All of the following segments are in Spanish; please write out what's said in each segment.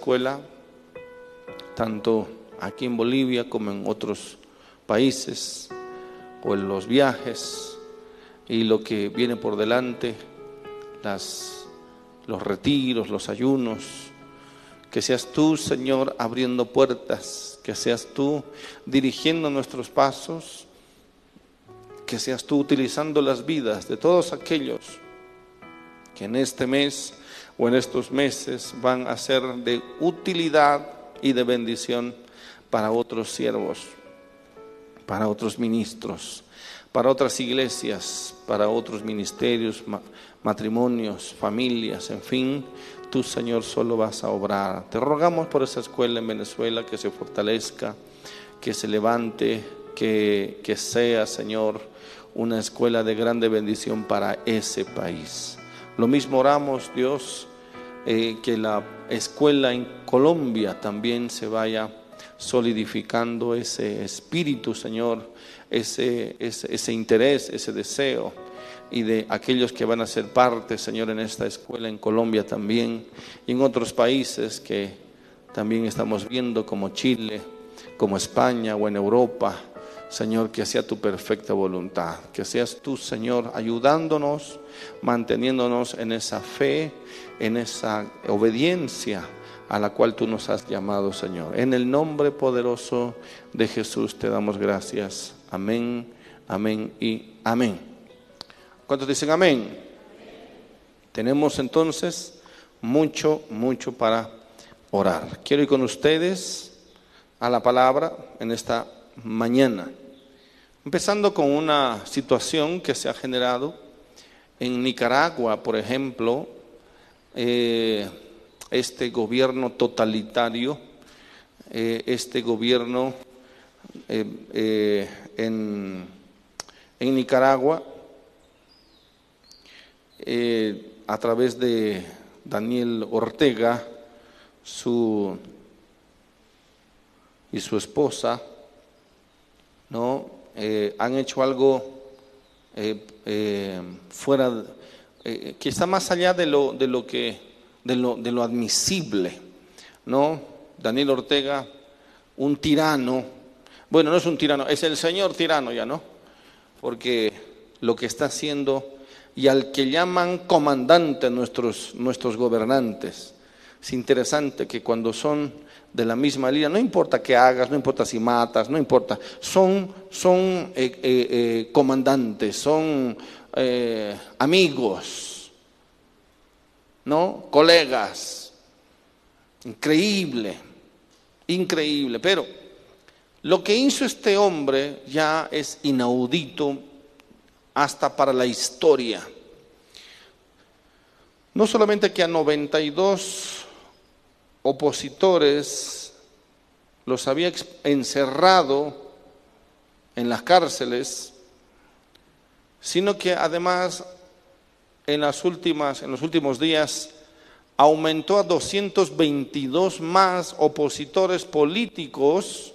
escuela, tanto aquí en Bolivia como en otros países o en los viajes y lo que viene por delante, las, los retiros, los ayunos. Que seas tú, Señor, abriendo puertas, que seas tú dirigiendo nuestros pasos, que seas tú utilizando las vidas de todos aquellos que en este mes o en estos meses van a ser de utilidad y de bendición para otros siervos, para otros ministros, para otras iglesias, para otros ministerios, matrimonios, familias, en fin, tú Señor solo vas a obrar. Te rogamos por esa escuela en Venezuela que se fortalezca, que se levante, que, que sea Señor una escuela de grande bendición para ese país. Lo mismo oramos, Dios, eh, que la escuela en Colombia también se vaya solidificando ese espíritu, Señor, ese, ese, interés, ese deseo y de aquellos que van a ser parte, Señor, en esta escuela en Colombia también y en otros países que también estamos viendo como Chile, como España o en Europa. Señor, que sea tu perfecta voluntad, que seas tú, Señor, ayudándonos, manteniéndonos en esa fe, en esa obediencia a la cual tú nos has llamado, Señor. En el nombre poderoso de Jesús te damos gracias. Amén, amén y amén. ¿Cuántos dicen amén? Tenemos entonces mucho, mucho para orar. Quiero ir con ustedes a la palabra en esta mañana. Empezando con una situación que se ha generado en Nicaragua, por ejemplo, eh, este gobierno totalitario, eh, este gobierno eh, en, en, Nicaragua, a través de Daniel Ortega, su y su esposa, ¿no? Eh, han hecho algo eh, eh, fuera, que está más allá de lo, de lo que, de lo, de lo admisible, ¿no? Daniel Ortega, un tirano, bueno, no es un tirano, es el señor tirano ya, ¿no? Porque lo que está haciendo y al que llaman comandante nuestros, nuestros gobernantes. Es interesante que cuando son de la misma línea, no importa qué hagas, no importa si matas, no importa, son, son eh, eh, eh, comandantes, son amigos, ¿no? Colegas. Increíble, increíble. Pero lo que hizo este hombre ya es inaudito hasta para la historia. No solamente que a 92 opositores los había encerrado en las cárceles, sino que además en, las últimas, en los últimos días aumentó a 222 más opositores políticos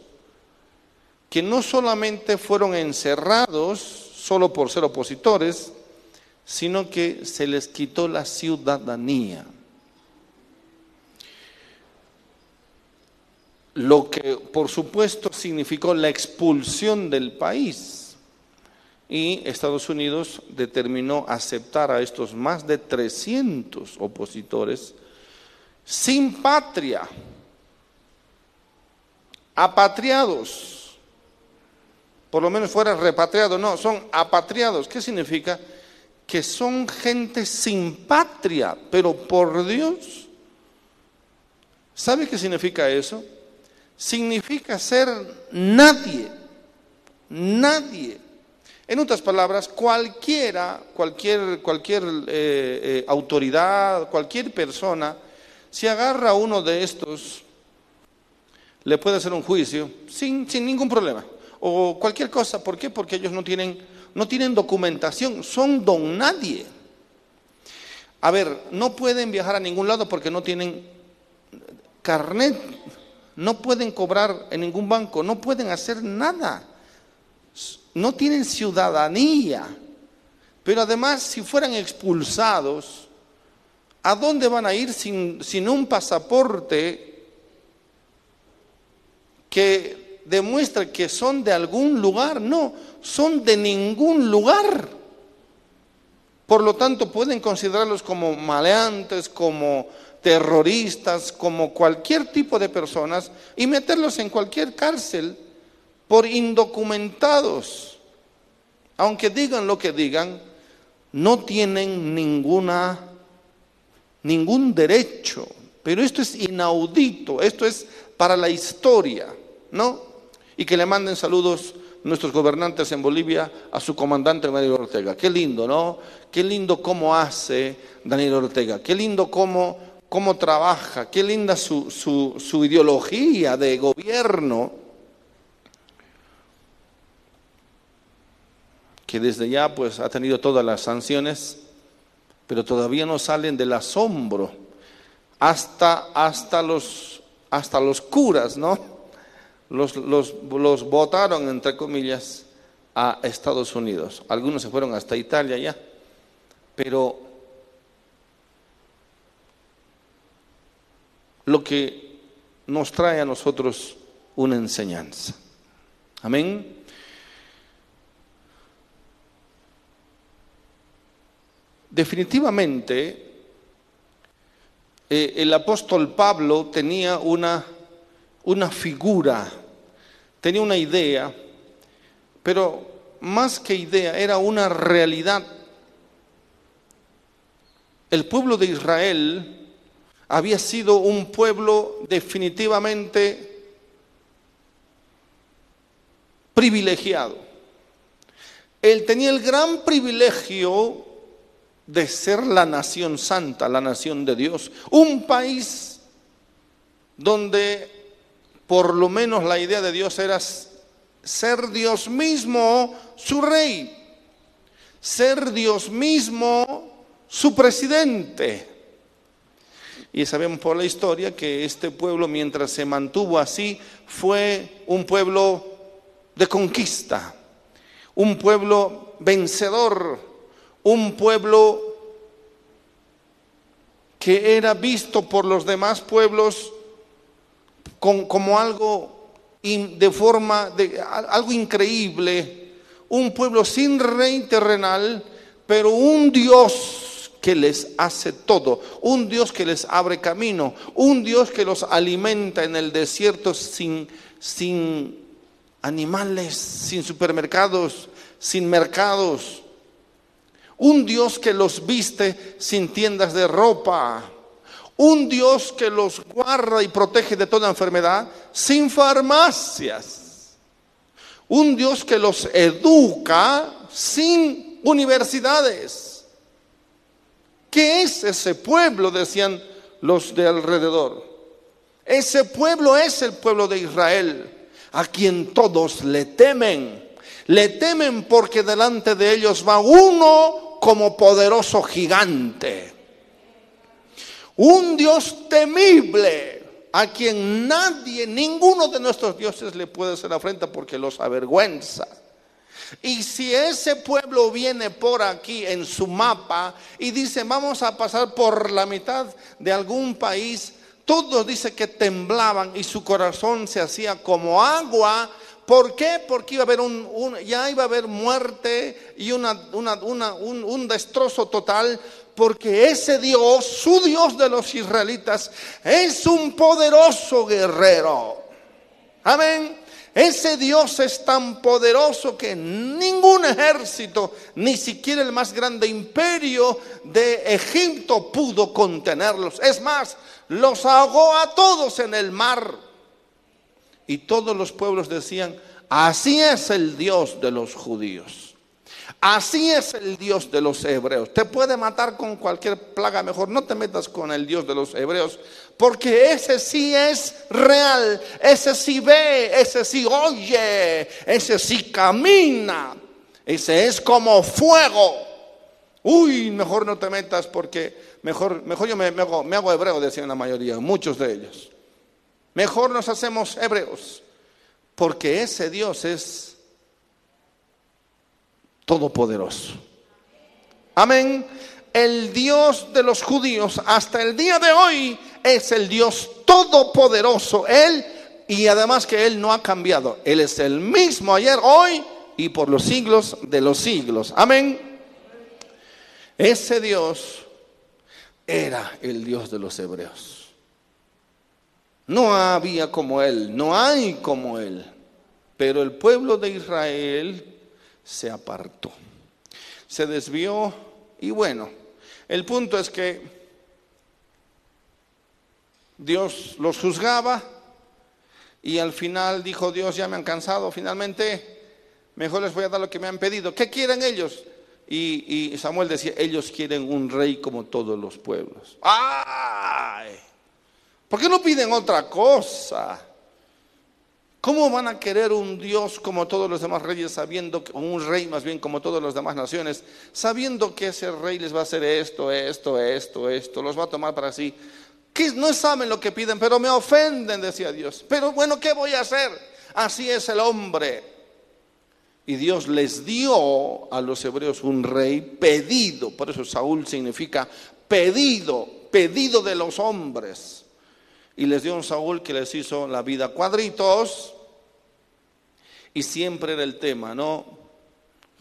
que no solamente fueron encerrados solo por ser opositores, sino que se les quitó la ciudadanía. Lo que por supuesto significó la expulsión del país. Y Estados Unidos determinó aceptar a estos más de 300 opositores sin patria, apatriados, por lo menos fuera repatriados, no, son apatriados. ¿Qué significa? Que son gente sin patria, pero por Dios. ¿Sabe qué significa eso? Significa ser nadie, nadie. En otras palabras, cualquiera, cualquier, cualquier eh, eh, autoridad, cualquier persona, si agarra a uno de estos, le puede hacer un juicio sin, sin ningún problema. O cualquier cosa. ¿Por qué? Porque ellos no tienen, no tienen documentación, son don nadie. A ver, no pueden viajar a ningún lado porque no tienen carnet no pueden cobrar en ningún banco, no pueden hacer nada, no tienen ciudadanía. Pero además, si fueran expulsados, ¿a dónde van a ir sin, sin un pasaporte que demuestre que son de algún lugar, no, son de ningún lugar. Por lo tanto, pueden considerarlos como maleantes, como terroristas, como cualquier tipo de personas y meterlos en cualquier cárcel por indocumentados. Aunque digan lo que digan, no tienen ninguna ningún derecho. Pero esto es inaudito, esto es para la historia, ¿no? Y que le manden saludos nuestros gobernantes en Bolivia a su comandante Daniel Ortega. Qué lindo, ¿no? Qué lindo cómo hace Daniel Ortega, qué lindo cómo, cómo trabaja, qué linda su, su, su ideología de gobierno. que desde ya pues ha tenido todas las sanciones, pero todavía no salen del asombro. Hasta, hasta, los, hasta los curas, ¿no? los, los, votaron, entre comillas, a Estados Unidos. Algunos se fueron hasta Italia ya, pero lo que nos trae a nosotros una enseñanza. Amén. Definitivamente, eh, el apóstol Pablo tenía una una figura, tenía una idea, pero más que idea, era una realidad. El pueblo de Israel había sido un pueblo definitivamente privilegiado. Él tenía el gran privilegio de ser la nación santa, la nación de Dios, un país donde por lo menos la idea de Dios era ser Dios mismo su rey, ser Dios mismo su presidente. Y sabemos por la historia que este pueblo, mientras se mantuvo así, fue un pueblo de conquista, un pueblo vencedor, un pueblo que era visto por los demás pueblos como algo de forma de algo increíble, un pueblo sin rey terrenal, pero un Dios que les hace todo, un Dios que les abre camino, un Dios que los alimenta en el desierto sin, sin animales, sin supermercados, sin mercados, un Dios que los viste sin tiendas de ropa, un Dios que los guarda y protege de toda enfermedad sin farmacias. Un Dios que los educa sin universidades. ¿Qué es ese pueblo? Decían los de alrededor. Ese pueblo es el pueblo de Israel, a quien todos le temen. Le temen porque delante de ellos va uno como poderoso gigante un Dios temible a quien nadie, ninguno de nuestros dioses le puede hacer afrenta porque los avergüenza. Y si ese pueblo viene por aquí en su mapa y dice vamos a pasar por la mitad de algún país, todos dice que temblaban y su corazón se hacía como agua. ¿Por qué? Porque iba a haber un, ya iba a haber muerte y una, un, un destrozo total porque ese Dios, su Dios de los israelitas, es un poderoso guerrero. Amén. Ese Dios es tan poderoso que ningún ejército, ni siquiera el más grande imperio de Egipto pudo contenerlos. Es más, los ahogó a todos en el mar. Y todos los pueblos decían, así es el Dios de los judíos. Así es el Dios de los hebreos. Te puede matar con cualquier plaga, mejor no te metas con el Dios de los hebreos, porque ese sí es real, ese sí ve, ese sí oye, ese sí camina, ese es como fuego. Uy, mejor no te metas porque mejor, mejor yo me, hago, me hago hebreo, decían la mayoría, muchos de ellos. Mejor nos hacemos hebreos, porque ese Dios es todopoderoso. Amén. El Dios de los judíos hasta el día de hoy es el Dios todopoderoso. Él y además que Él no ha cambiado. Él es el mismo ayer, hoy y por los siglos de los siglos. Amén. Ese Dios era el Dios de los hebreos. No había como Él, no hay como Él. Pero el pueblo de Israel se apartó, se desvió y bueno, el punto es que Dios los juzgaba y al final dijo Dios, ya me han cansado, finalmente mejor les voy a dar lo que me han pedido. ¿Qué quieren ellos? Y, Samuel decía, ellos quieren un rey como todos los pueblos. ¡Ay! ¿Por qué no piden otra cosa? ¿Cómo van a querer un Dios como todos los demás reyes, sabiendo que, un rey más bien como todas las demás naciones, sabiendo que ese rey les va a hacer esto, esto, esto, esto, los va a tomar para sí? que no saben lo que piden, pero me ofenden, decía Dios. Pero bueno, ¿qué voy a hacer? Así es el hombre. Y Dios les dio a los hebreos un rey pedido, por eso Saúl significa pedido, pedido de los hombres. Y les dio un Saúl que les hizo la vida cuadritos, y siempre era el tema, ¿no?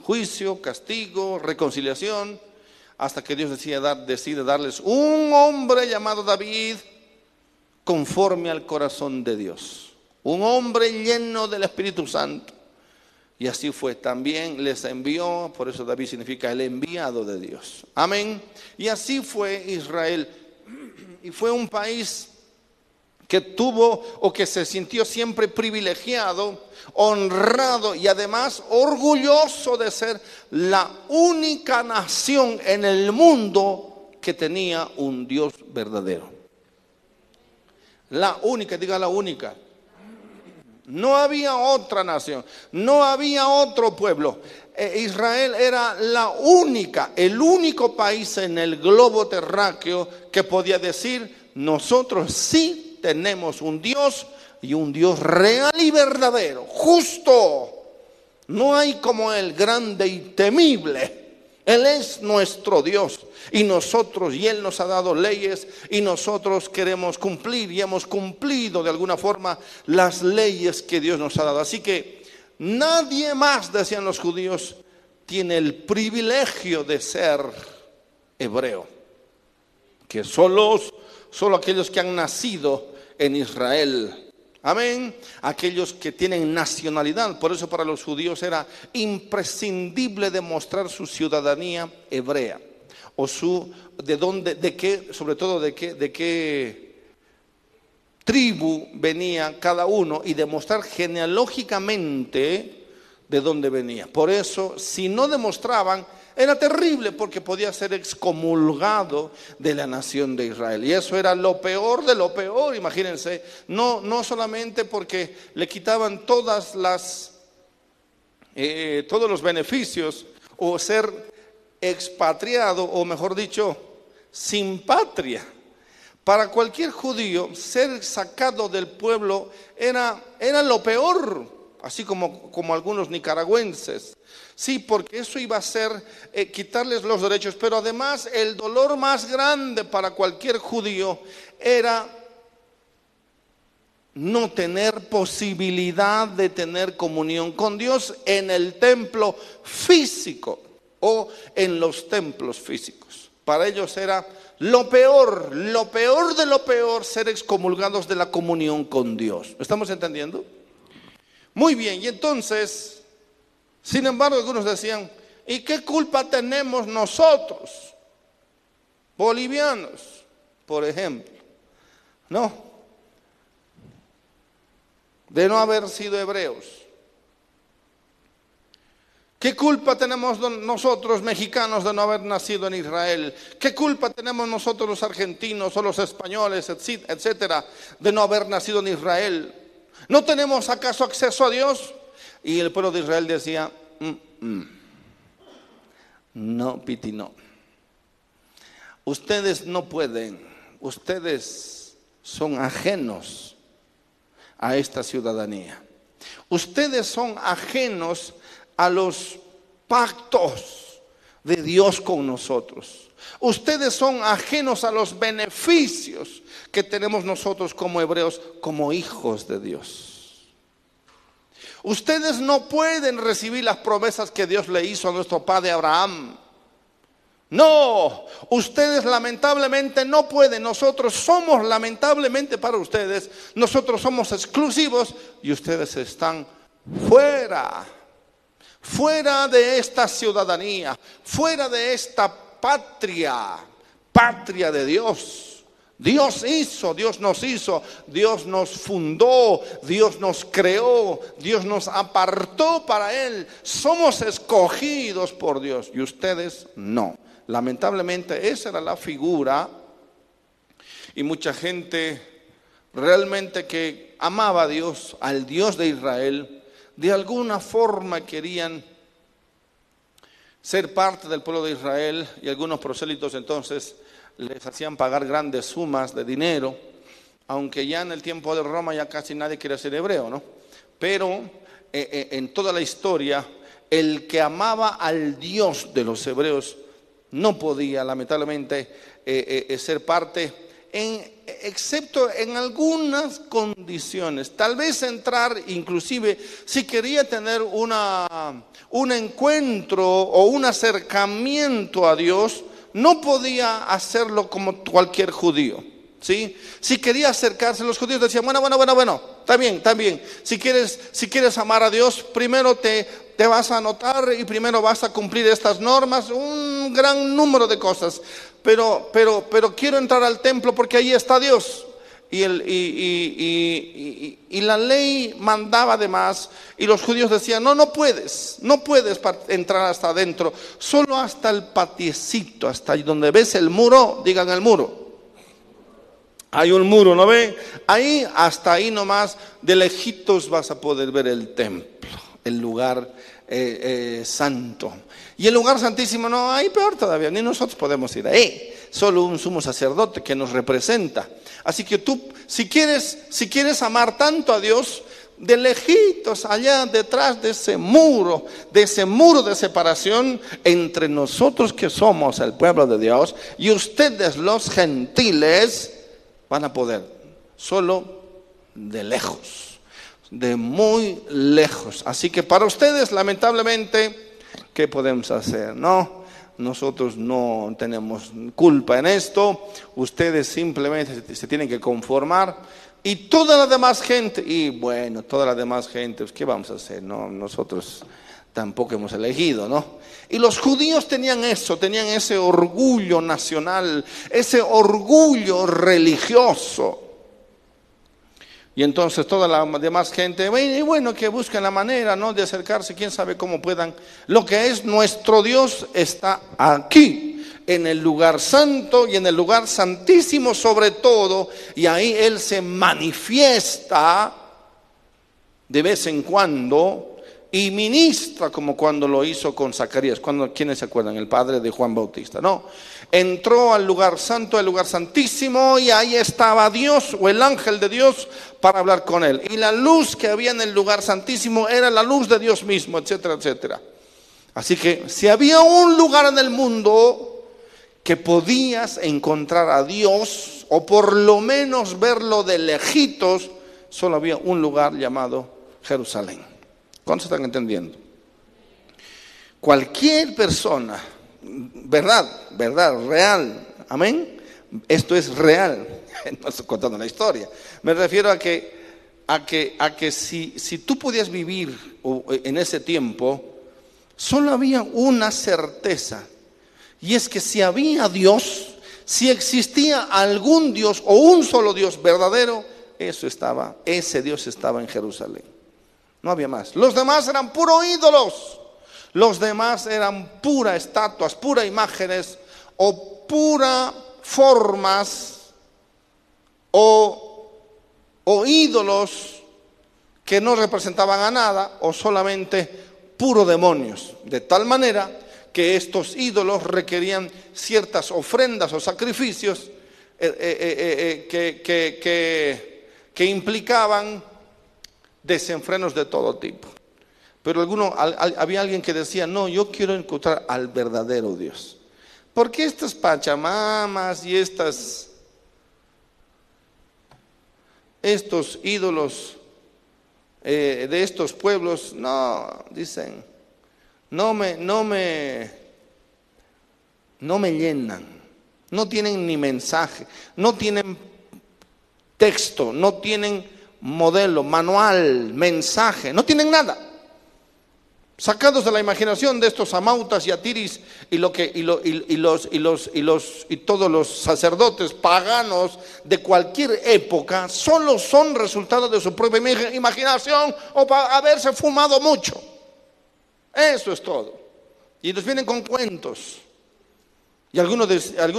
Juicio, castigo, reconciliación hasta que Dios decide, dar, decide darles un hombre llamado David conforme al corazón de Dios. Un hombre lleno del Espíritu Santo. Y así fue. También les envió, por eso David significa el enviado de Dios. Amén. Y así fue Israel. Y fue un país que tuvo o que se sintió siempre privilegiado, honrado y además orgulloso de ser la única nación en el mundo que tenía un Dios verdadero. La única, diga la única. No había otra nación, no había otro pueblo. E Israel era la única, el único país en el globo terráqueo que podía decir, nosotros sí tenemos un Dios y un Dios real y verdadero, justo. No hay como Él, grande y temible. Él es nuestro Dios y nosotros, y Él nos ha dado leyes y nosotros queremos cumplir y hemos cumplido de alguna forma las leyes que Dios nos ha dado. Así que nadie más, decían los judíos, tiene el privilegio de ser hebreo, que solos, solo aquellos que han nacido en Israel. Amén. Aquellos que tienen nacionalidad. Por eso para los judíos era imprescindible demostrar su ciudadanía hebrea. O su, de dónde, de qué, sobre todo de qué, de qué tribu venía cada uno y demostrar genealógicamente de dónde venía. Por eso, si no demostraban, era terrible porque podía ser excomulgado de la nación de Israel. Y eso era lo peor de lo peor, imagínense. No, no solamente porque le quitaban todas las, eh, todos los beneficios o ser expatriado, o mejor dicho, sin patria. Para cualquier judío, ser sacado del pueblo era, era lo peor, así como, como algunos nicaragüenses. Sí, porque eso iba a ser eh, quitarles los derechos, pero además el dolor más grande para cualquier judío era no tener posibilidad de tener comunión con Dios en el templo físico o en los templos físicos. Para ellos era lo peor, lo peor de lo peor ser excomulgados de la comunión con Dios. ¿Estamos entendiendo? Muy bien, y entonces sin embargo, algunos decían, ¿y qué culpa tenemos nosotros, bolivianos, por ejemplo? No, de no haber sido hebreos. ¿Qué culpa tenemos nosotros mexicanos de no haber nacido en Israel? ¿Qué culpa tenemos nosotros los argentinos o los españoles, etcétera, de no haber nacido en Israel? ¿No tenemos acaso acceso a Dios? Y el pueblo de Israel decía, mm, mm, no, Piti, no. Ustedes no pueden, ustedes son ajenos a esta ciudadanía. Ustedes son ajenos a los pactos de Dios con nosotros. Ustedes son ajenos a los beneficios que tenemos nosotros como hebreos, como hijos de Dios. Ustedes no pueden recibir las promesas que Dios le hizo a nuestro padre Abraham. No, ustedes lamentablemente no pueden. Nosotros somos lamentablemente para ustedes. Nosotros somos exclusivos y ustedes están fuera. Fuera de esta ciudadanía, fuera de esta patria, patria de Dios. Dios hizo, Dios nos hizo, Dios nos fundó, Dios nos creó, Dios nos apartó para Él. Somos escogidos por Dios y ustedes no. Lamentablemente esa era la figura y mucha gente realmente que amaba a Dios, al Dios de Israel, de alguna forma querían ser parte del pueblo de Israel y algunos prosélitos entonces les hacían pagar grandes sumas de dinero, aunque ya en el tiempo de Roma ya casi nadie quiere ser hebreo, ¿no? Pero eh, eh, en toda la historia, el que amaba al Dios de los hebreos no podía, lamentablemente, eh, ser parte, en, excepto en algunas condiciones. Tal vez entrar, inclusive, si quería tener una, un encuentro o un acercamiento a Dios, no podía hacerlo como cualquier judío. ¿Sí? Si quería acercarse, los judíos decían, bueno, bueno, bueno, bueno, está bien, está bien. Si quieres, si quieres amar a Dios, primero te, te vas a anotar y primero vas a cumplir estas normas, un gran número de cosas. Pero, pero, pero quiero entrar al templo porque ahí está Dios. Y, la ley mandaba además, y los judíos decían, no, no puedes, no puedes entrar hasta adentro, solo hasta el patiecito, hasta donde ves el muro, digan el muro. Hay un muro, ¿no ve? Ahí, hasta ahí nomás, de lejitos vas a poder ver el templo, el lugar eh, eh, santo. Y el lugar santísimo, no, hay peor todavía, ni nosotros podemos ir ahí. Solo un sumo sacerdote que nos representa. Así que tú, si quieres, si quieres amar tanto a Dios, de lejitos, allá detrás de ese muro, de ese muro de separación entre nosotros que somos el pueblo de Dios y ustedes los gentiles, van a poder, solo de lejos, de muy lejos. Así que para ustedes, lamentablemente, ¿qué podemos hacer? No, nosotros no tenemos culpa en esto, ustedes simplemente se tienen que conformar y toda la demás gente, y bueno, toda la demás gente, pues, ¿qué vamos a hacer? No, nosotros tampoco hemos elegido, ¿no? Y los judíos tenían eso, tenían ese orgullo nacional, ese orgullo religioso. Y entonces toda la demás gente, y bueno, que busquen la manera, ¿no? De acercarse, quién sabe cómo puedan. Lo que es nuestro Dios está aquí, en el lugar santo y en el lugar santísimo sobre todo, y ahí Él se manifiesta de vez en cuando y ministra como cuando lo hizo con Zacarías. Cuando, ¿Quiénes se acuerdan? El padre de Juan Bautista. No, entró al lugar santo, al lugar santísimo, y ahí estaba Dios o el ángel de Dios para hablar con él. Y la luz que había en el lugar santísimo era la luz de Dios mismo, etcétera, etcétera. Así que si había un lugar en el mundo que podías encontrar a Dios, o por lo menos verlo de lejitos, solo había un lugar llamado Jerusalén. ¿Cuántos están entendiendo? Cualquier persona, verdad, verdad, real, amén. Esto es real, no estoy contando la historia. Me refiero a que, a que, a que si, si tú podías vivir en ese tiempo, solo había una certeza, y es que si había Dios, si existía algún Dios o un solo Dios verdadero, eso estaba, ese Dios estaba en Jerusalén. No había más. Los demás eran puros ídolos. Los demás eran puras estatuas, puras imágenes o puras formas o, ídolos que no representaban a nada o solamente puros demonios. De tal manera que estos ídolos requerían ciertas ofrendas o sacrificios eh, eh, eh, que, implicaban desenfrenos de todo tipo. Pero alguno, había alguien que decía, no, yo quiero encontrar al verdadero Dios. ¿Por qué estas pachamamas y estas estos ídolos eh, de estos pueblos? No, dicen, no me, no me, no me llenan, no tienen ni mensaje, no tienen texto, no tienen modelo, manual, mensaje, no tienen nada sacados de la imaginación de estos amautas y atiris y lo que y, los y los y los y todos los sacerdotes paganos de cualquier época solo son resultado de su propia imaginación o para haberse fumado mucho. Eso es todo. Y nos vienen con cuentos. Y algunos,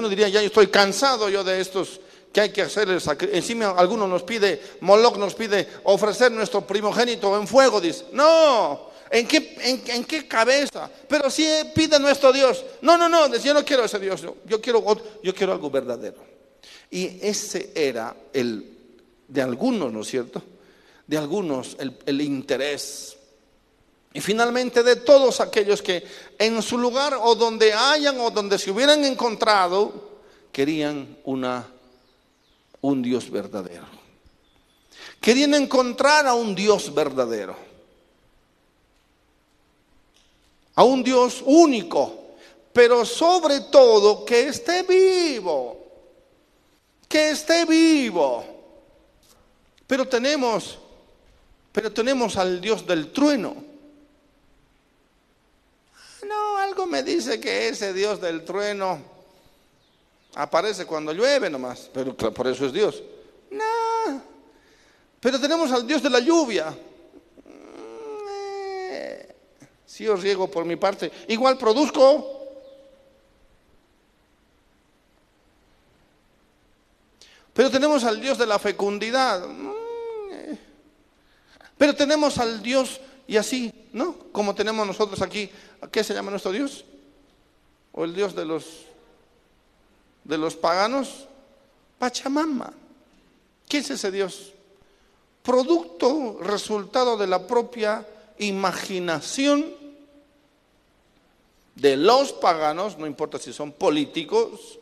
dirían, ya estoy cansado yo de estos que hay que hacer. Encima algunos nos pide, Moloch nos pide ofrecer nuestro primogénito en fuego. Dice, no, ¿En qué, en, qué cabeza? Pero si pide nuestro Dios. No, no, no, yo no quiero ese Dios. Yo quiero, yo quiero algo verdadero. Y ese era el, de algunos, ¿no es cierto? De algunos, el, el interés. Y finalmente de todos aquellos que en su lugar o donde hayan o donde se hubieran encontrado, querían una, un Dios verdadero. Querían encontrar a un Dios verdadero a un Dios único, pero sobre todo que esté vivo, que esté vivo. Pero tenemos, pero tenemos al Dios del trueno. No, algo me dice que ese Dios del trueno aparece cuando llueve nomás, pero por eso es Dios. No, pero tenemos al Dios de la lluvia. Si yo riego por mi parte, igual produzco. Pero tenemos al Dios de la fecundidad. Mm, eh. Pero tenemos al Dios y así, ¿no? Como tenemos nosotros aquí, ¿qué se llama nuestro Dios? ¿O el Dios de los de los paganos? Pachamama. ¿Qué es ese Dios? Producto, resultado de la propia imaginación de los paganos, no importa si son políticos,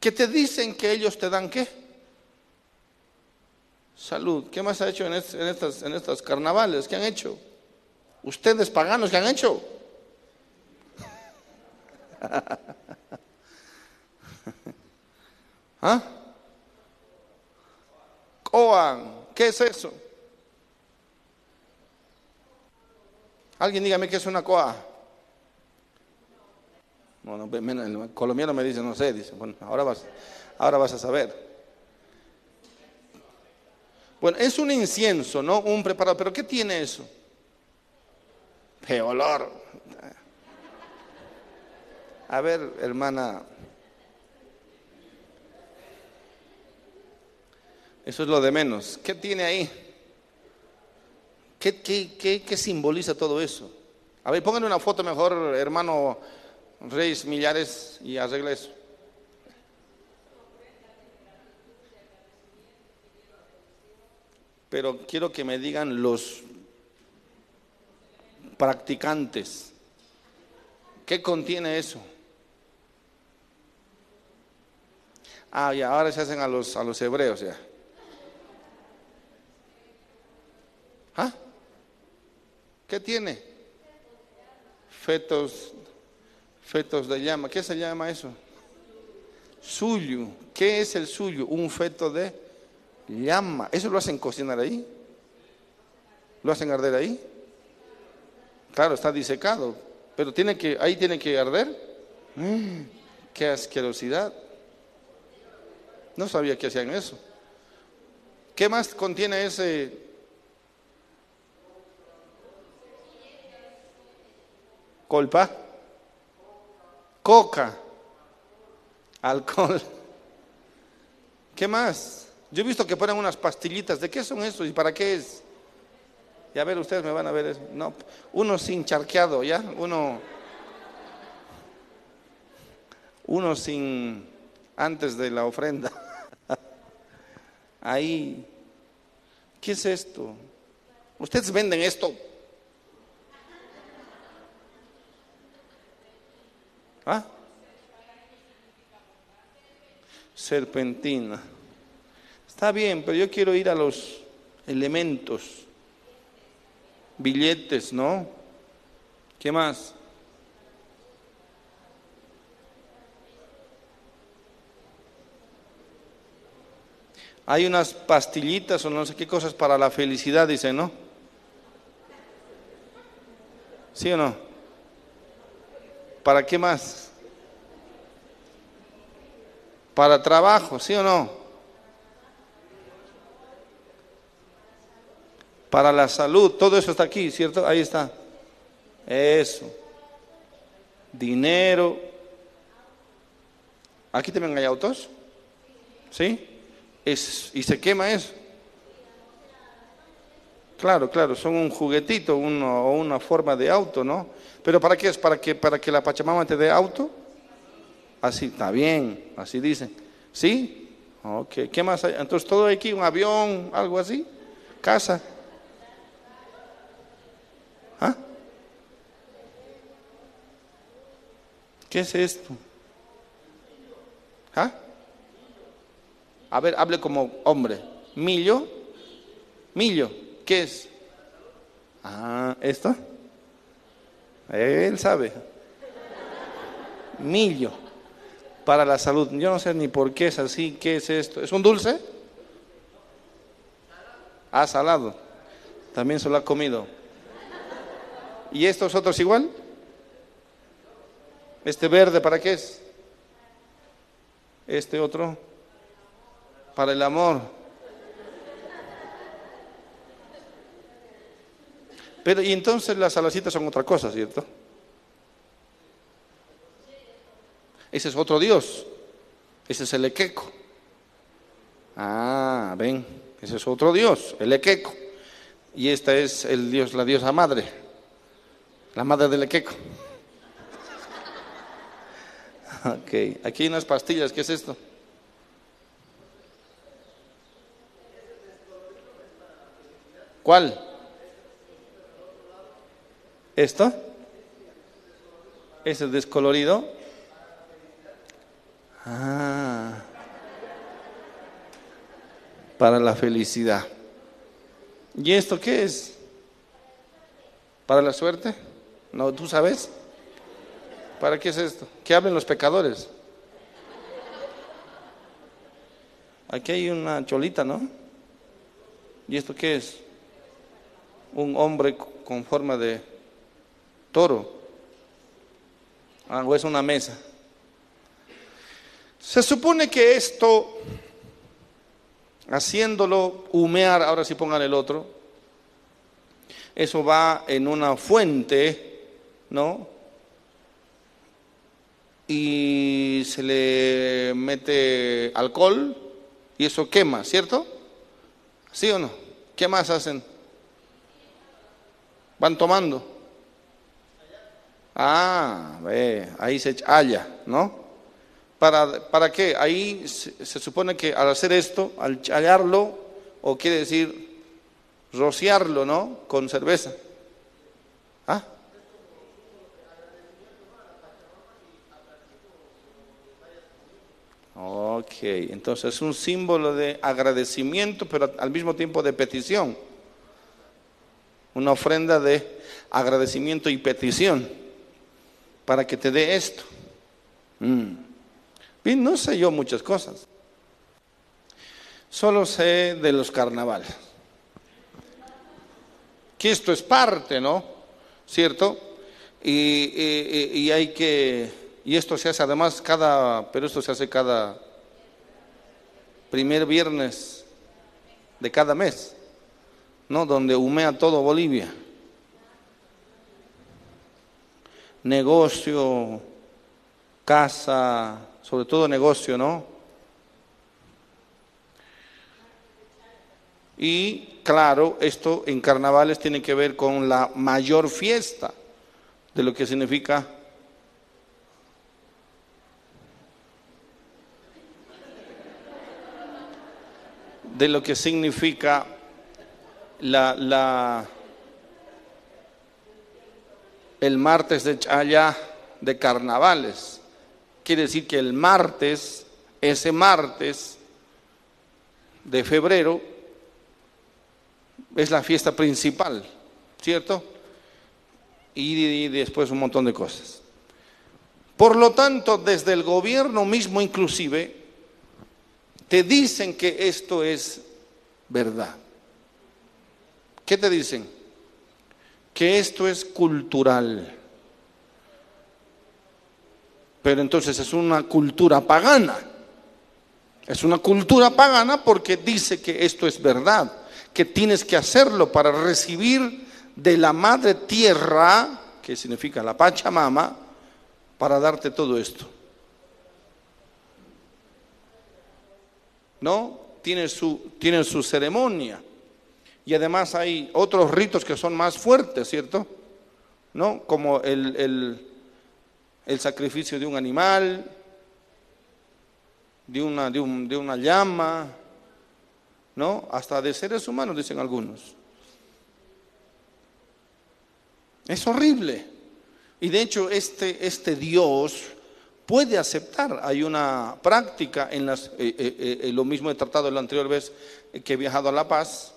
que te dicen que ellos te dan qué? Salud. ¿Qué más ha hecho en, estas, en estas carnavales? ¿Qué han hecho? Ustedes paganos, ¿qué han hecho? ¿Ah? Coan, ¿qué es eso? Alguien dígame qué es una coa. Bueno, el colombiano me dice, no sé, dice, bueno, ahora vas, ahora vas a saber. Bueno, es un incienso, ¿no? Un preparado, pero ¿qué tiene eso? ¡Qué olor! A ver, hermana, eso es lo de menos. ¿Qué tiene ahí? ¿Qué, qué, qué simboliza todo eso? A ver, pónganle una foto mejor, hermano Reyes Millares y arregla eso. Pero quiero que me digan los practicantes. ¿Qué contiene eso? Ah, ya, ahora se hacen a los, a los hebreos ya. ¿Ah? ¿Qué tiene? Fetos fetos de llama. ¿Qué se llama eso? Suyo. ¿Qué es el suyo? Un feto de llama. ¿Eso lo hacen cocinar ahí? ¿Lo hacen arder ahí? Claro, está disecado. Pero tiene que, ahí tiene que arder. Mm, ¡Qué asquerosidad! No sabía que hacían eso. ¿Qué más contiene ese colpa? Coca, alcohol. ¿Qué más? Yo he visto que ponen unas pastillitas. ¿De qué son eso y para qué es? Y a ver, ustedes me van a ver. No, uno sin charqueado, ¿ya? Uno. Uno sin. antes de la ofrenda. Ahí. ¿Qué es esto? Ustedes venden esto ¿Ah? serpentina. Está bien, pero yo quiero ir a los elementos, billetes, ¿no? ¿Qué más? Hay unas pastillitas o no sé qué cosas para la felicidad, dice, ¿no? ¿Sí o no? ¿Para qué más? Para trabajo, ¿sí o no? Para la salud, todo eso está aquí, ¿cierto? Ahí está. Eso. Dinero. ¿Aquí también hay autos? ¿Sí? Es, y se quema eso. Claro, claro, son un juguetito uno, o una forma de auto, ¿no? Pero ¿para qué es? ¿Para que, para que la Pachamama te dé auto? Así, está bien, así dicen. ¿Sí? Ok, ¿qué más hay? Entonces todo aquí, un avión, algo así, casa. ¿Ah? ¿Qué es esto? ¿Ah? A ver, hable como hombre. Millo. Millo. ¿Qué es? Ah, ¿esto? Él sabe. Millo. Para la salud. Yo no sé ni por qué es así. ¿Qué es esto? ¿Es un dulce? Ah, salado. También se lo ha comido. ¿Y estos otros igual? ¿Este verde para qué es? ¿Este otro? para el amor. Pero y entonces las alacitas son otra cosa, ¿cierto? Ese es otro Dios. Ese es el Equeco. Ah, ven, ese es otro Dios, el Equeco. Y esta es el Dios, la diosa madre, la madre del Equeco. Ok, aquí hay unas pastillas, ¿qué es esto? ¿Cuál? ¿Esto? ¿Es el descolorido? Ah, para la felicidad. ¿Y esto qué es? ¿Para la suerte? No, ¿tú sabes? ¿Para qué es esto? ¿Qué hablen los pecadores? Aquí hay una cholita, ¿no? ¿Y esto qué es? un hombre con forma de toro. algo es una mesa. Se supone que esto, haciéndolo humear, ahora sí pongan el otro, eso va en una fuente, ¿no? Y se le mete alcohol y eso quema, ¿cierto? ¿Sí o no? ¿Qué más hacen? Van tomando. Ah, ve, ahí se halla, ¿no? ¿Para, ¿Para qué? Ahí se, supone que al hacer esto, al hallarlo, o quiere decir rociarlo, ¿no? Con cerveza. ¿Ah? Ok, entonces es un símbolo de agradecimiento, pero al mismo tiempo de petición una ofrenda de agradecimiento y petición para que te dé esto. Mm. no sé yo muchas cosas. Solo sé de los carnavales. Que esto es parte, ¿no? ¿Cierto? Y, hay que, y esto se hace además cada, pero esto se hace cada primer viernes de cada mes. ¿no? Donde humea todo Bolivia. Negocio, casa, sobre todo negocio, ¿no? Y claro, esto en carnavales tiene que ver con la mayor fiesta de lo que significa de lo que significa la, la, el martes de allá de carnavales. Quiere decir que el martes ese martes de febrero es la fiesta principal, ¿cierto? Y, después un montón de cosas. Por lo tanto, desde el gobierno mismo inclusive, te dicen que esto es verdad. ¿Qué te dicen? Que esto es cultural. Pero entonces es una cultura pagana. Es una cultura pagana porque dice que esto es verdad, que tienes que hacerlo para recibir de la madre tierra, que significa la Pachamama, para darte todo esto. ¿No? Tiene su, tiene su ceremonia. Y además hay otros ritos que son más fuertes, ¿cierto? ¿No? Como el, el, sacrificio de un animal, de una, de, una llama, ¿no? Hasta de seres humanos, dicen algunos. Es horrible. Y de hecho este, este Dios puede aceptar. Hay una práctica en las, eh, eh, eh, lo mismo he tratado la anterior vez que he viajado a La Paz,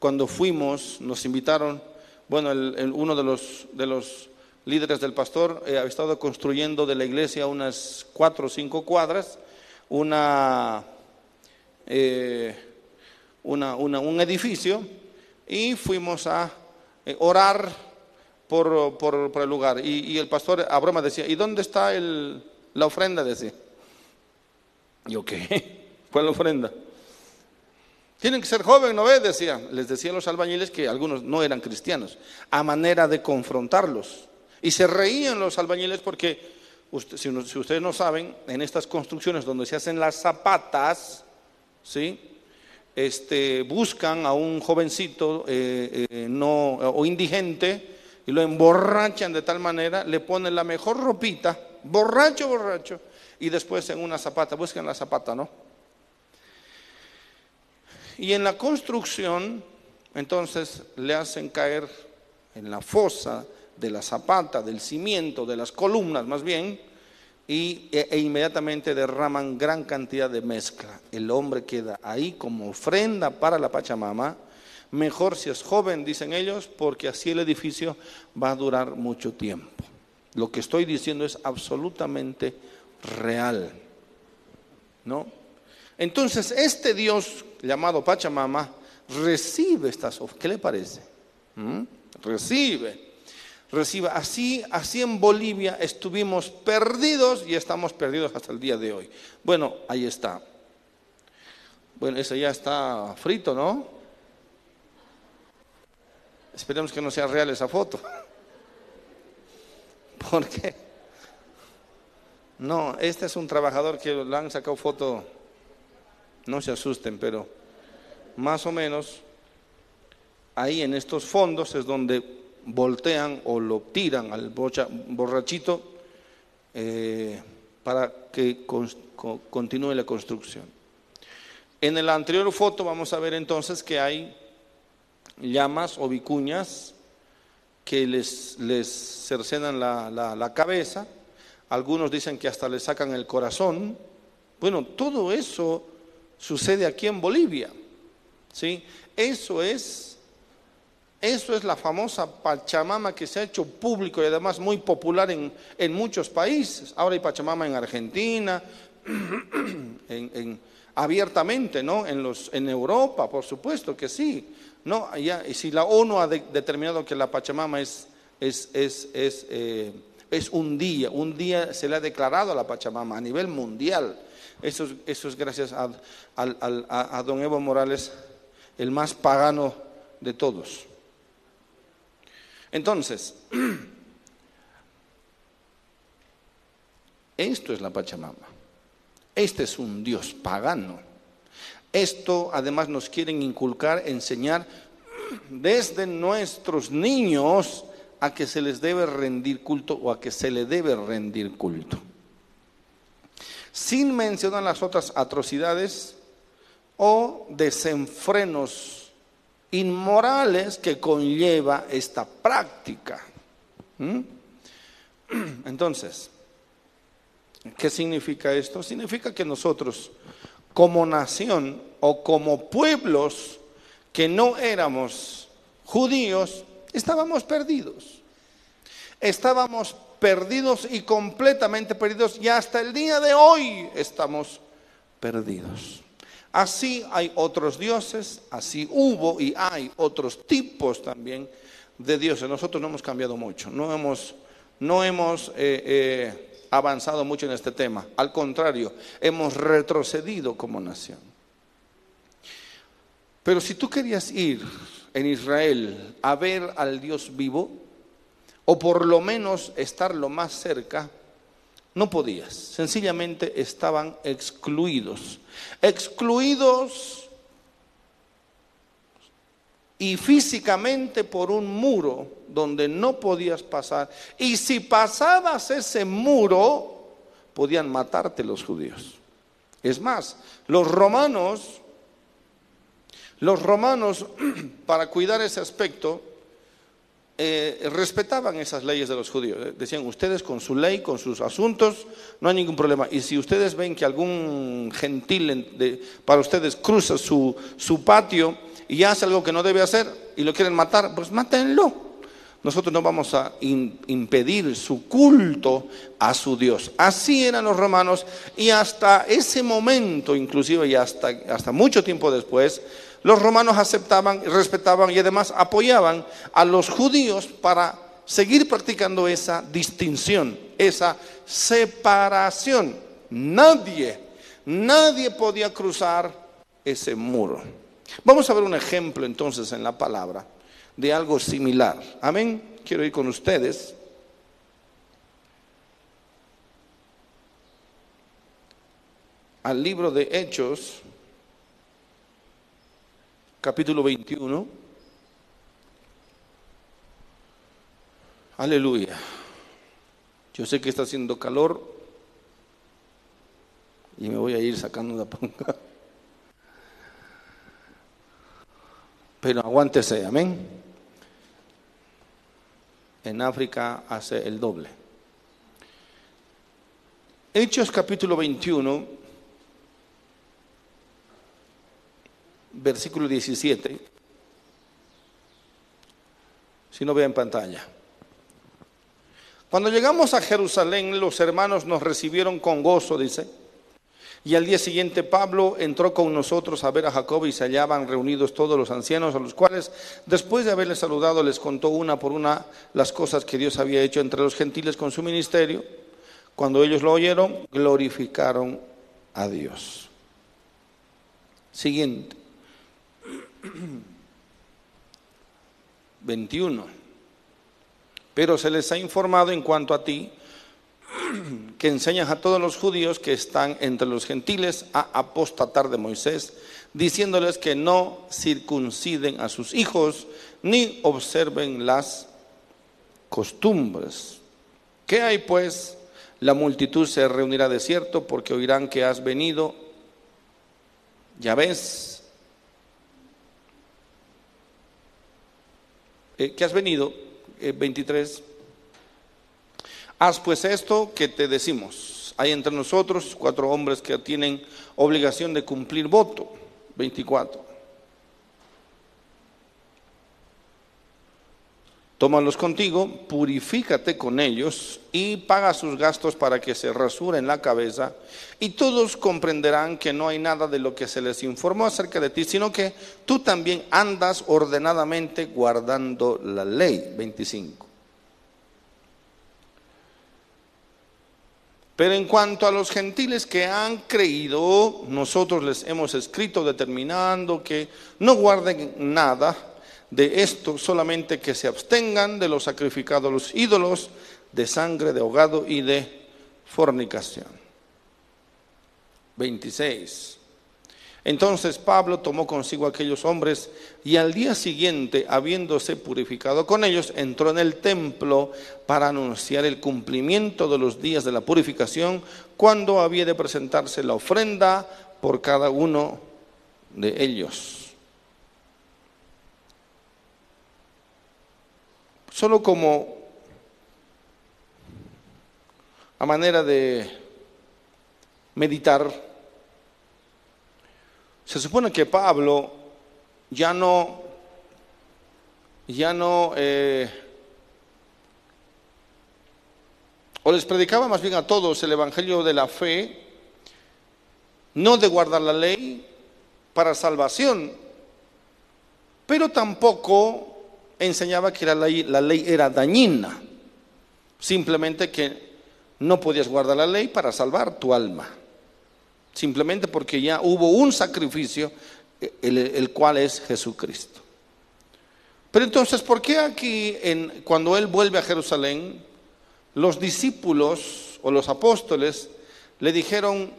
cuando fuimos, nos invitaron, bueno, uno de los, de los líderes del pastor ha estado construyendo de la iglesia unas cuatro o cinco cuadras una, eh, una, un edificio y fuimos a eh, orar por, por, el lugar. Y, el pastor a broma decía, ¿y dónde está el, la ofrenda? Decía. Yo, ¿qué? ¿Cuál ofrenda? Tienen que ser jóvenes, ¿no ves? Decía. Les decían los albañiles que algunos no eran cristianos, a manera de confrontarlos. Y se reían los albañiles porque si, ustedes no saben, en estas construcciones donde se hacen las zapatas, ¿sí? Este, buscan a un jovencito eh, eh, o indigente y lo emborrachan de tal manera, le ponen la mejor ropita, borracho, borracho, y después en una zapata, buscan la zapata, ¿no? Y en la construcción, entonces le hacen caer en la fosa de la zapata, del cimiento, de las columnas más bien, y, e, e, inmediatamente derraman gran cantidad de mezcla. El hombre queda ahí como ofrenda para la Pachamama. Mejor si es joven, dicen ellos, porque así el edificio va a durar mucho tiempo. Lo que estoy diciendo es absolutamente real. ¿No? Entonces, este Dios llamado Pachamama recibe estas ofrendas. ¿Qué le parece? ¿Mm? Recibe reciba. Así, así en Bolivia estuvimos perdidos y estamos perdidos hasta el día de hoy. Bueno, ahí está. Bueno, ese ya está frito, ¿no? Esperemos que no sea real esa foto. ¿Por qué? No, este es un trabajador que le han sacado foto, no se asusten, pero más o menos ahí en estos fondos es donde voltean o lo tiran al borrachito eh, para que continúe la construcción. En la anterior foto vamos a ver entonces que hay llamas o vicuñas que les, les cercenan la, la cabeza, algunos dicen que hasta les sacan el corazón. Bueno, todo eso sucede aquí en Bolivia. ¿sí? Eso es eso es la famosa Pachamama que se ha hecho público y además muy popular en, muchos países. Ahora hay Pachamama en Argentina, en, abiertamente, ¿no? En, los, en Europa, por supuesto que sí. ¿no? Y si la ONU ha determinado que la Pachamama es, es, es, es, eh, es, un día, un día se le ha declarado a la Pachamama a nivel mundial. Eso, eso es gracias a, a don Evo Morales, el más pagano de todos. Entonces, esto es la Pachamama. Este es un Dios pagano. Esto además nos quieren inculcar, enseñar desde nuestros niños a que se les debe rendir culto o a que se le debe rendir culto. Sin mencionar las otras atrocidades o desenfrenos inmorales que conlleva esta práctica. ¿Mm? Entonces, ¿Qué significa esto? Significa que nosotros, como nación o como pueblos que no éramos judíos, estábamos perdidos. Estábamos perdidos y completamente perdidos y hasta el día de hoy estamos perdidos. Así hay otros dioses, así hubo y hay otros tipos también de dioses. Nosotros no hemos cambiado mucho, no hemos, no hemos eh, eh, avanzado mucho en este tema. Al contrario, hemos retrocedido como nación. Pero si tú querías ir en Israel a ver al Dios vivo, o por lo menos estar lo más cerca, no podías. Sencillamente estaban excluidos. Excluidos y físicamente por un muro donde no podías pasar. Y si pasabas ese muro, podían matarte los judíos. Es más, los romanos, los romanos, para cuidar ese aspecto, eh, respetaban esas leyes de los judíos. Eh, decían, ustedes con su ley, con sus asuntos, no hay ningún problema. Y si ustedes ven que algún gentil para ustedes cruza su, su patio y hace algo que no debe hacer y lo quieren matar, pues mátenlo. Nosotros no vamos a impedir su culto a su Dios. Así eran los romanos y hasta ese momento, inclusive y hasta, hasta mucho tiempo después, los romanos aceptaban, respetaban y además apoyaban a los judíos para seguir practicando esa distinción, esa separación. Nadie, nadie podía cruzar ese muro. Vamos a ver un ejemplo entonces en la palabra de algo similar. Amén. Quiero ir con ustedes. Al libro de Hechos, capítulo 21. Aleluya. Yo sé que está haciendo calor y me voy a ir sacando la ponga. Pero aguántese, amén. En África hace el doble. Hechos capítulo 21 versículo 17. Si no ve en pantalla. Cuando llegamos a Jerusalén, los hermanos nos recibieron con gozo, dice. Y al día siguiente Pablo entró con nosotros a ver a Jacob y se hallaban reunidos todos los ancianos, a los cuales, después de haberles saludado, les contó una por una las cosas que Dios había hecho entre los gentiles con su ministerio. Cuando ellos lo oyeron, glorificaron a Dios. Siguiente. 21. Pero se les ha informado en cuanto a ti que enseñas a todos los judíos que están entre los gentiles a apostatar de Moisés, diciéndoles que no circunciden a sus hijos ni observen las costumbres. ¿Qué hay pues? La multitud se reunirá de cierto porque oirán que has venido. Ya ves, eh, que has venido, 23, eh, haz pues esto que te decimos. Hay entre nosotros cuatro hombres que tienen obligación de cumplir voto, 24. Tómalos contigo, purifícate con ellos y paga sus gastos para que se rasuren la cabeza y todos comprenderán que no hay nada de lo que se les informó acerca de ti, sino que tú también andas ordenadamente guardando la ley. 25. Pero en cuanto a los gentiles que han creído, nosotros les hemos escrito determinando que no guarden nada de esto solamente que se abstengan de los sacrificados a los ídolos, de sangre, de ahogado y de fornicación. 26. Entonces Pablo tomó consigo aquellos hombres y al día siguiente, habiéndose purificado con ellos, entró en el templo para anunciar el cumplimiento de los días de la purificación, cuando había de presentarse la ofrenda por cada uno de ellos. Solo como a manera de meditar. Se supone que Pablo ya no, ya no, eh, o les predicaba más bien a todos el Evangelio de la fe, no de guardar la ley para salvación, pero tampoco enseñaba que la ley, era dañina, simplemente que no podías guardar la ley para salvar tu alma, simplemente porque ya hubo un sacrificio, el, cual es Jesucristo. Pero entonces, ¿por qué aquí, en, cuando Él vuelve a Jerusalén, los discípulos o los apóstoles le dijeron,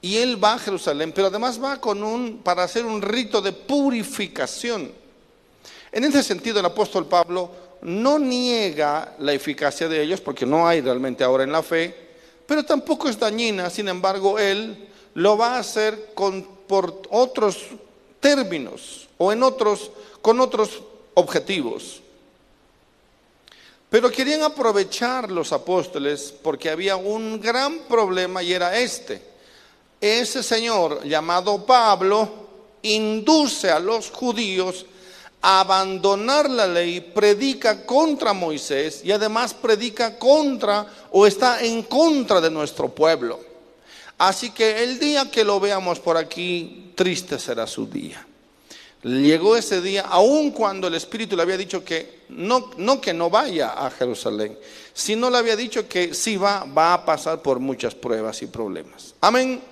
y Él va a Jerusalén, pero además va con un, para hacer un rito de purificación? En ese sentido, el apóstol Pablo no niega la eficacia de ellos, porque no hay realmente ahora en la fe, pero tampoco es dañina, sin embargo, él lo va a hacer con, por otros términos o en otros, con otros objetivos. Pero querían aprovechar los apóstoles porque había un gran problema y era este. Ese señor llamado Pablo induce a los judíos abandonar la ley, predica contra Moisés y además predica contra o está en contra de nuestro pueblo. Así que el día que lo veamos por aquí, triste será su día. Llegó ese día, aun cuando el Espíritu le había dicho que no, que no vaya a Jerusalén, sino le había dicho que sí va, va a pasar por muchas pruebas y problemas. Amén.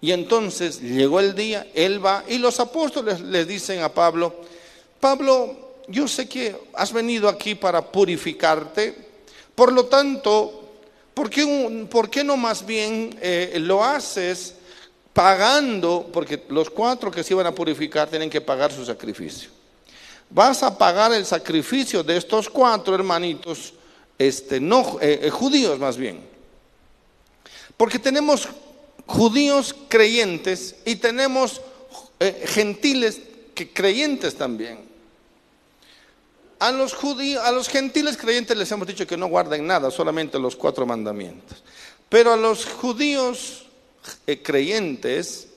Y entonces llegó el día, él va y los apóstoles le dicen a Pablo, Pablo, yo sé que has venido aquí para purificarte, por lo tanto, ¿por qué, no más bien eh, lo haces pagando? Porque los cuatro que se iban a purificar tienen que pagar su sacrificio. Vas a pagar el sacrificio de estos cuatro hermanitos, este, no, eh, eh, judíos más bien. Porque tenemos judíos creyentes y tenemos gentiles que creyentes también. A los judíos, a los gentiles creyentes les hemos dicho que no guarden nada, solamente los cuatro mandamientos. Pero a los judíos eh, creyentes,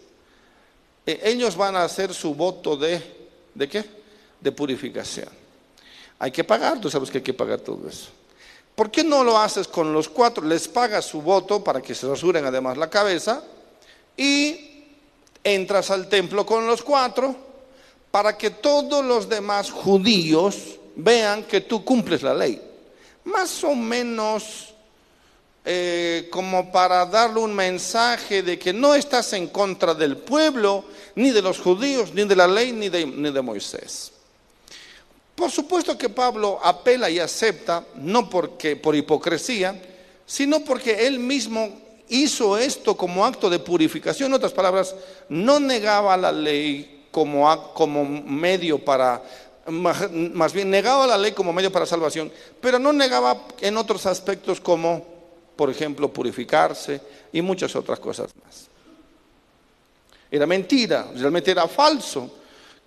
eh, ellos van a hacer su voto de, ¿de qué? De purificación. Hay que pagar, tú sabes que hay que pagar todo eso. ¿Por qué no lo haces con los cuatro? Les pagas su voto para que se rasuren además la cabeza y entras al templo con los cuatro para que todos los demás judíos vean que tú cumples la ley. Más o menos eh, como para darle un mensaje de que no estás en contra del pueblo, ni de los judíos, ni de la ley, ni de, ni de Moisés. Por supuesto que Pablo apela y acepta, no porque por hipocresía, sino porque él mismo hizo esto como acto de purificación. En otras palabras, no negaba la ley como, como medio para más bien negaba la ley como medio para salvación, pero no negaba en otros aspectos como, por ejemplo, purificarse y muchas otras cosas más. Era mentira, realmente era falso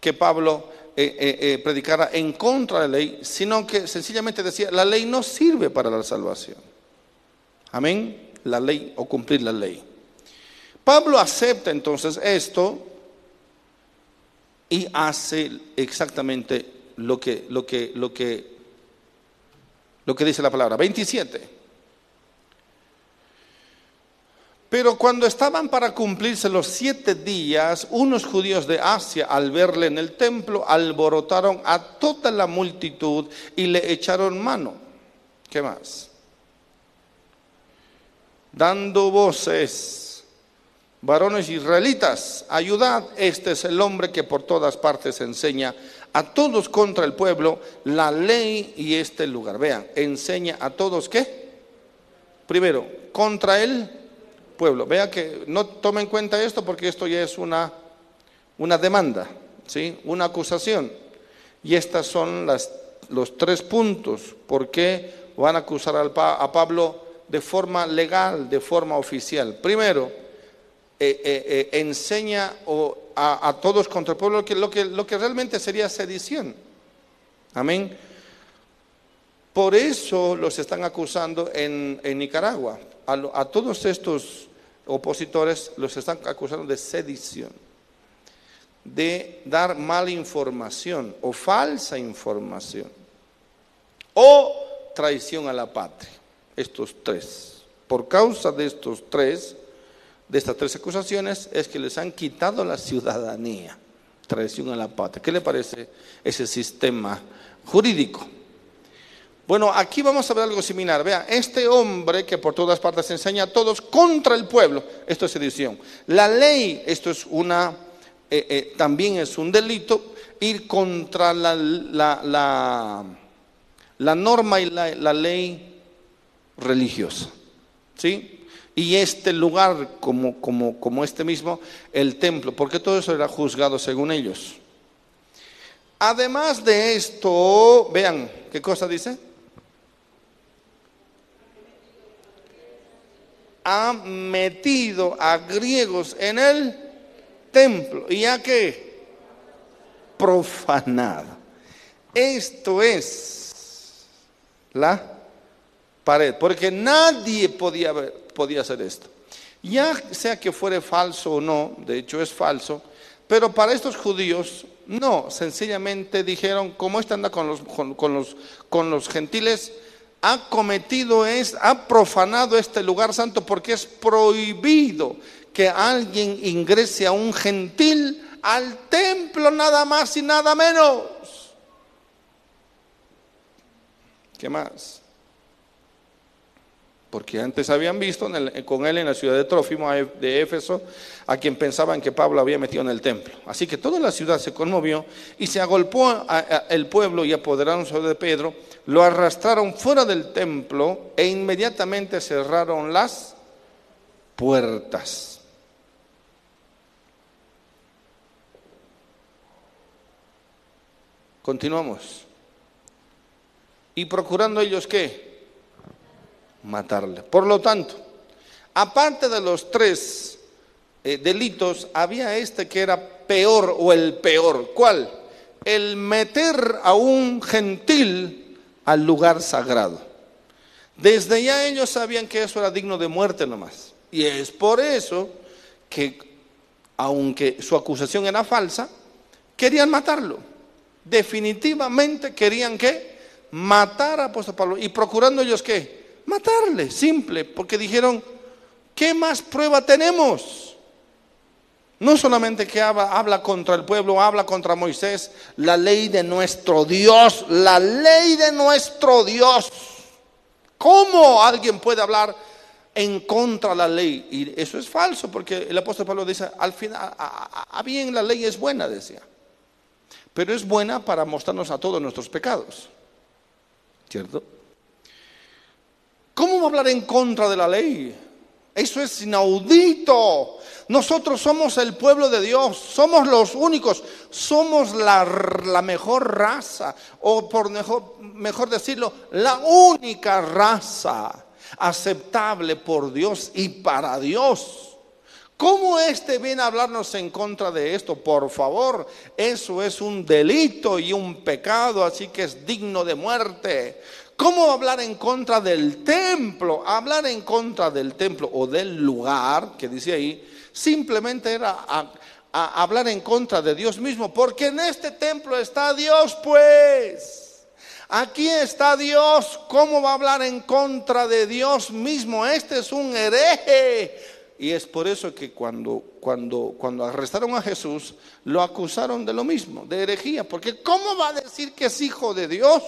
que Pablo eh, eh, eh, predicara en contra de la ley, sino que sencillamente decía, la ley no sirve para la salvación. Amén, la ley o cumplir la ley. Pablo acepta entonces esto y hace exactamente lo que, lo que, lo que, lo que dice la palabra. 27. Pero cuando estaban para cumplirse los siete días, unos judíos de Asia, al verle en el templo, alborotaron a toda la multitud y le echaron mano. ¿Qué más? Dando voces varones israelitas, ayudad, este es el hombre que por todas partes enseña a todos contra el pueblo la ley y este lugar. Vean, enseña a todos qué? Primero, contra el pueblo. Vea que no tome en cuenta esto porque esto ya es una, una demanda, ¿sí? una acusación. Y estas son las, los tres puntos por qué van a acusar a Pablo de forma legal, de forma oficial. Primero, eh, eh, eh, enseña a, todos contra el pueblo lo que, lo, que, lo que realmente sería sedición. Amén. Por eso los están acusando en, Nicaragua. A, todos estos opositores los están acusando de sedición, de dar mala información o falsa información o traición a la patria. Estos tres. Por causa de estos tres, de estas tres acusaciones, es que les han quitado la ciudadanía. Traición a la patria. ¿Qué le parece ese sistema jurídico? Bueno, aquí vamos a ver algo similar. Vea, este hombre que por todas partes enseña a todos contra el pueblo, esto es sedición. La ley, esto es una, eh, eh, también es un delito, ir contra la, la, la, norma y la, la, ley religiosa. ¿Sí? Y este lugar, como, como, como este mismo, el templo, porque todo eso era juzgado según ellos. Además de esto, vean, ¿qué cosa dice? ha metido a griegos en el templo. ¿Y a qué? Profanado. Esto es la pared, porque nadie podía, podía hacer esto. Ya sea que fuere falso o no, de hecho es falso, pero para estos judíos no, sencillamente dijeron, como este anda con los, con los, con los gentiles, ha cometido es, ha profanado este lugar santo porque es prohibido que alguien ingrese a un gentil al templo nada más y nada menos. ¿Qué más? Porque antes habían visto con él en la ciudad de Trófimo de Éfeso a quien pensaban que Pablo había metido en el templo. Así que toda la ciudad se conmovió y se agolpó el pueblo y apoderaron sobre Pedro, lo arrastraron fuera del templo e inmediatamente cerraron las puertas. Continuamos. Y procurando ellos qué? Matarle. Por lo tanto, aparte de los tres eh, delitos, había este que era peor o el peor. ¿Cuál? El meter a un gentil al lugar sagrado. Desde ya ellos sabían que eso era digno de muerte nomás. Y es por eso que, aunque su acusación era falsa, querían matarlo. Definitivamente querían que matar a apóstol Pablo. ¿Y procurando ellos qué? Matarle, simple, porque dijeron, ¿qué más prueba tenemos? No solamente que habla, contra el pueblo, habla contra Moisés, la ley de nuestro Dios, la ley de nuestro Dios. ¿Cómo alguien puede hablar en contra de la ley? Y eso es falso, porque el apóstol Pablo dice, al final, bien la ley es buena, decía. Pero es buena para mostrarnos a todos nuestros pecados. ¿Cierto? ¿Cómo va a hablar en contra de la ley? Eso es inaudito. Nosotros somos el pueblo de Dios, somos los únicos, somos la, mejor raza, o por mejor, mejor decirlo, la única raza aceptable por Dios y para Dios. ¿Cómo este viene a hablarnos en contra de esto? Por favor, eso es un delito y un pecado, así que es digno de muerte. ¿Cómo hablar en contra del templo? Hablar en contra del templo o del lugar, que dice ahí, simplemente era hablar en contra de Dios mismo, porque en este templo está Dios, pues. Aquí está Dios. ¿Cómo va a hablar en contra de Dios mismo? Este es un hereje. Y es por eso que cuando, cuando, cuando arrestaron a Jesús, lo acusaron de lo mismo, de herejía. Porque ¿cómo va a decir que es hijo de Dios?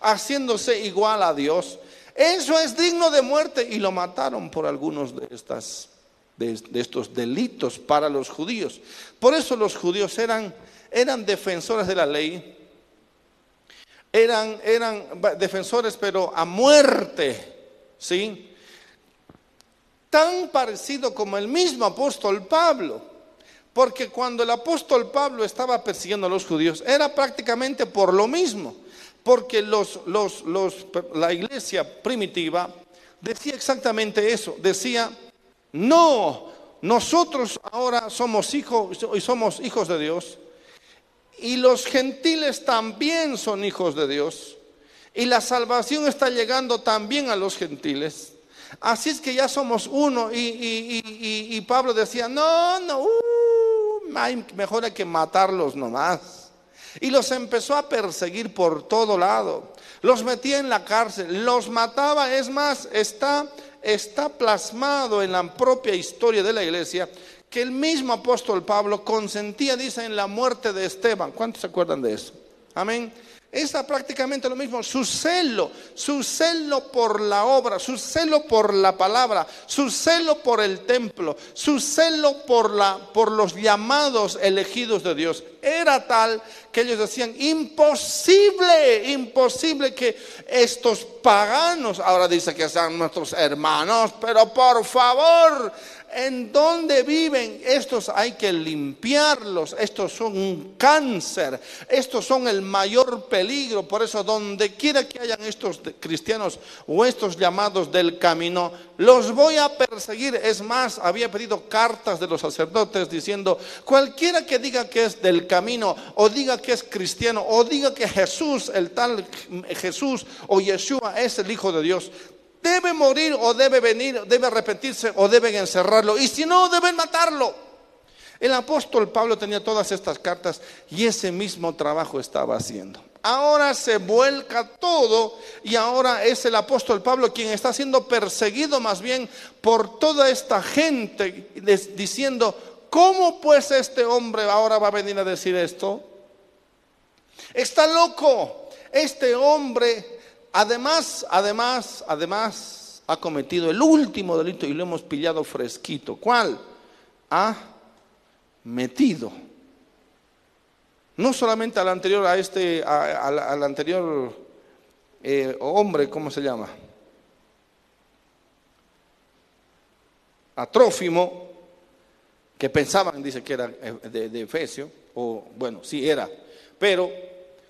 Haciéndose igual a Dios. Eso es digno de muerte y lo mataron por algunos de, estas, de, estos delitos para los judíos. Por eso los judíos eran, eran defensores de la ley, eran, eran defensores pero a muerte, ¿sí? Tan parecido como el mismo apóstol Pablo. Porque cuando el apóstol Pablo estaba persiguiendo a los judíos, era prácticamente por lo mismo. Porque los, los, la iglesia primitiva decía exactamente eso. Decía, no, nosotros ahora somos hijos y somos hijos de Dios. Y los gentiles también son hijos de Dios. Y la salvación está llegando también a los gentiles. Así es que ya somos uno. Y, Pablo decía, no, no, uh, mejor hay que matarlos nomás. Y los empezó a perseguir por todo lado. Los metía en la cárcel, los mataba. Es más, está, está plasmado en la propia historia de la iglesia que el mismo apóstol Pablo consentía, dice, en la muerte de Esteban. ¿Cuántos se acuerdan de eso? Amén. Es prácticamente lo mismo, su celo, su celo por la obra, su celo por la palabra, su celo por el templo, su celo por, la, por los llamados elegidos de Dios. Era tal que ellos decían, imposible, imposible que estos paganos, ahora dice que sean nuestros hermanos, pero por favor, en dónde viven, estos hay que limpiarlos, estos son un cáncer, estos son el mayor peligro, por eso donde quiera que hayan estos cristianos o estos llamados del camino, los voy a perseguir. Es más, había pedido cartas de los sacerdotes diciendo, cualquiera que diga que es del camino, o diga que es cristiano, o diga que Jesús, el tal Jesús o Yeshua es el Hijo de Dios, debe morir o debe venir, debe arrepentirse o deben encerrarlo. Y si no, deben matarlo. El apóstol Pablo tenía todas estas cartas y ese mismo trabajo estaba haciendo. Ahora se vuelca todo y ahora es el apóstol Pablo quien está siendo perseguido más bien por toda esta gente diciendo, ¿cómo pues este hombre ahora va a venir a decir esto? Está loco. Este hombre Además, además, además, ha cometido el último delito y lo hemos pillado fresquito. ¿Cuál? Ha metido. No solamente al anterior, a este, al anterior eh, hombre, ¿cómo se llama? A Trófimo, que pensaban, dice que era eh, de, de Efesio, o bueno, sí era, pero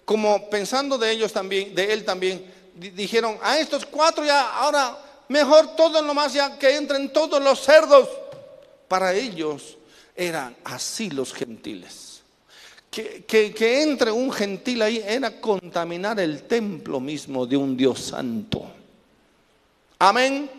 como pensando de ellos también, de él también, dijeron, a estos cuatro ya, ahora mejor todo nomás ya que entren todos los cerdos. Para ellos eran así los gentiles. Que, que, entre un gentil ahí era contaminar el templo mismo de un Dios santo. Amén.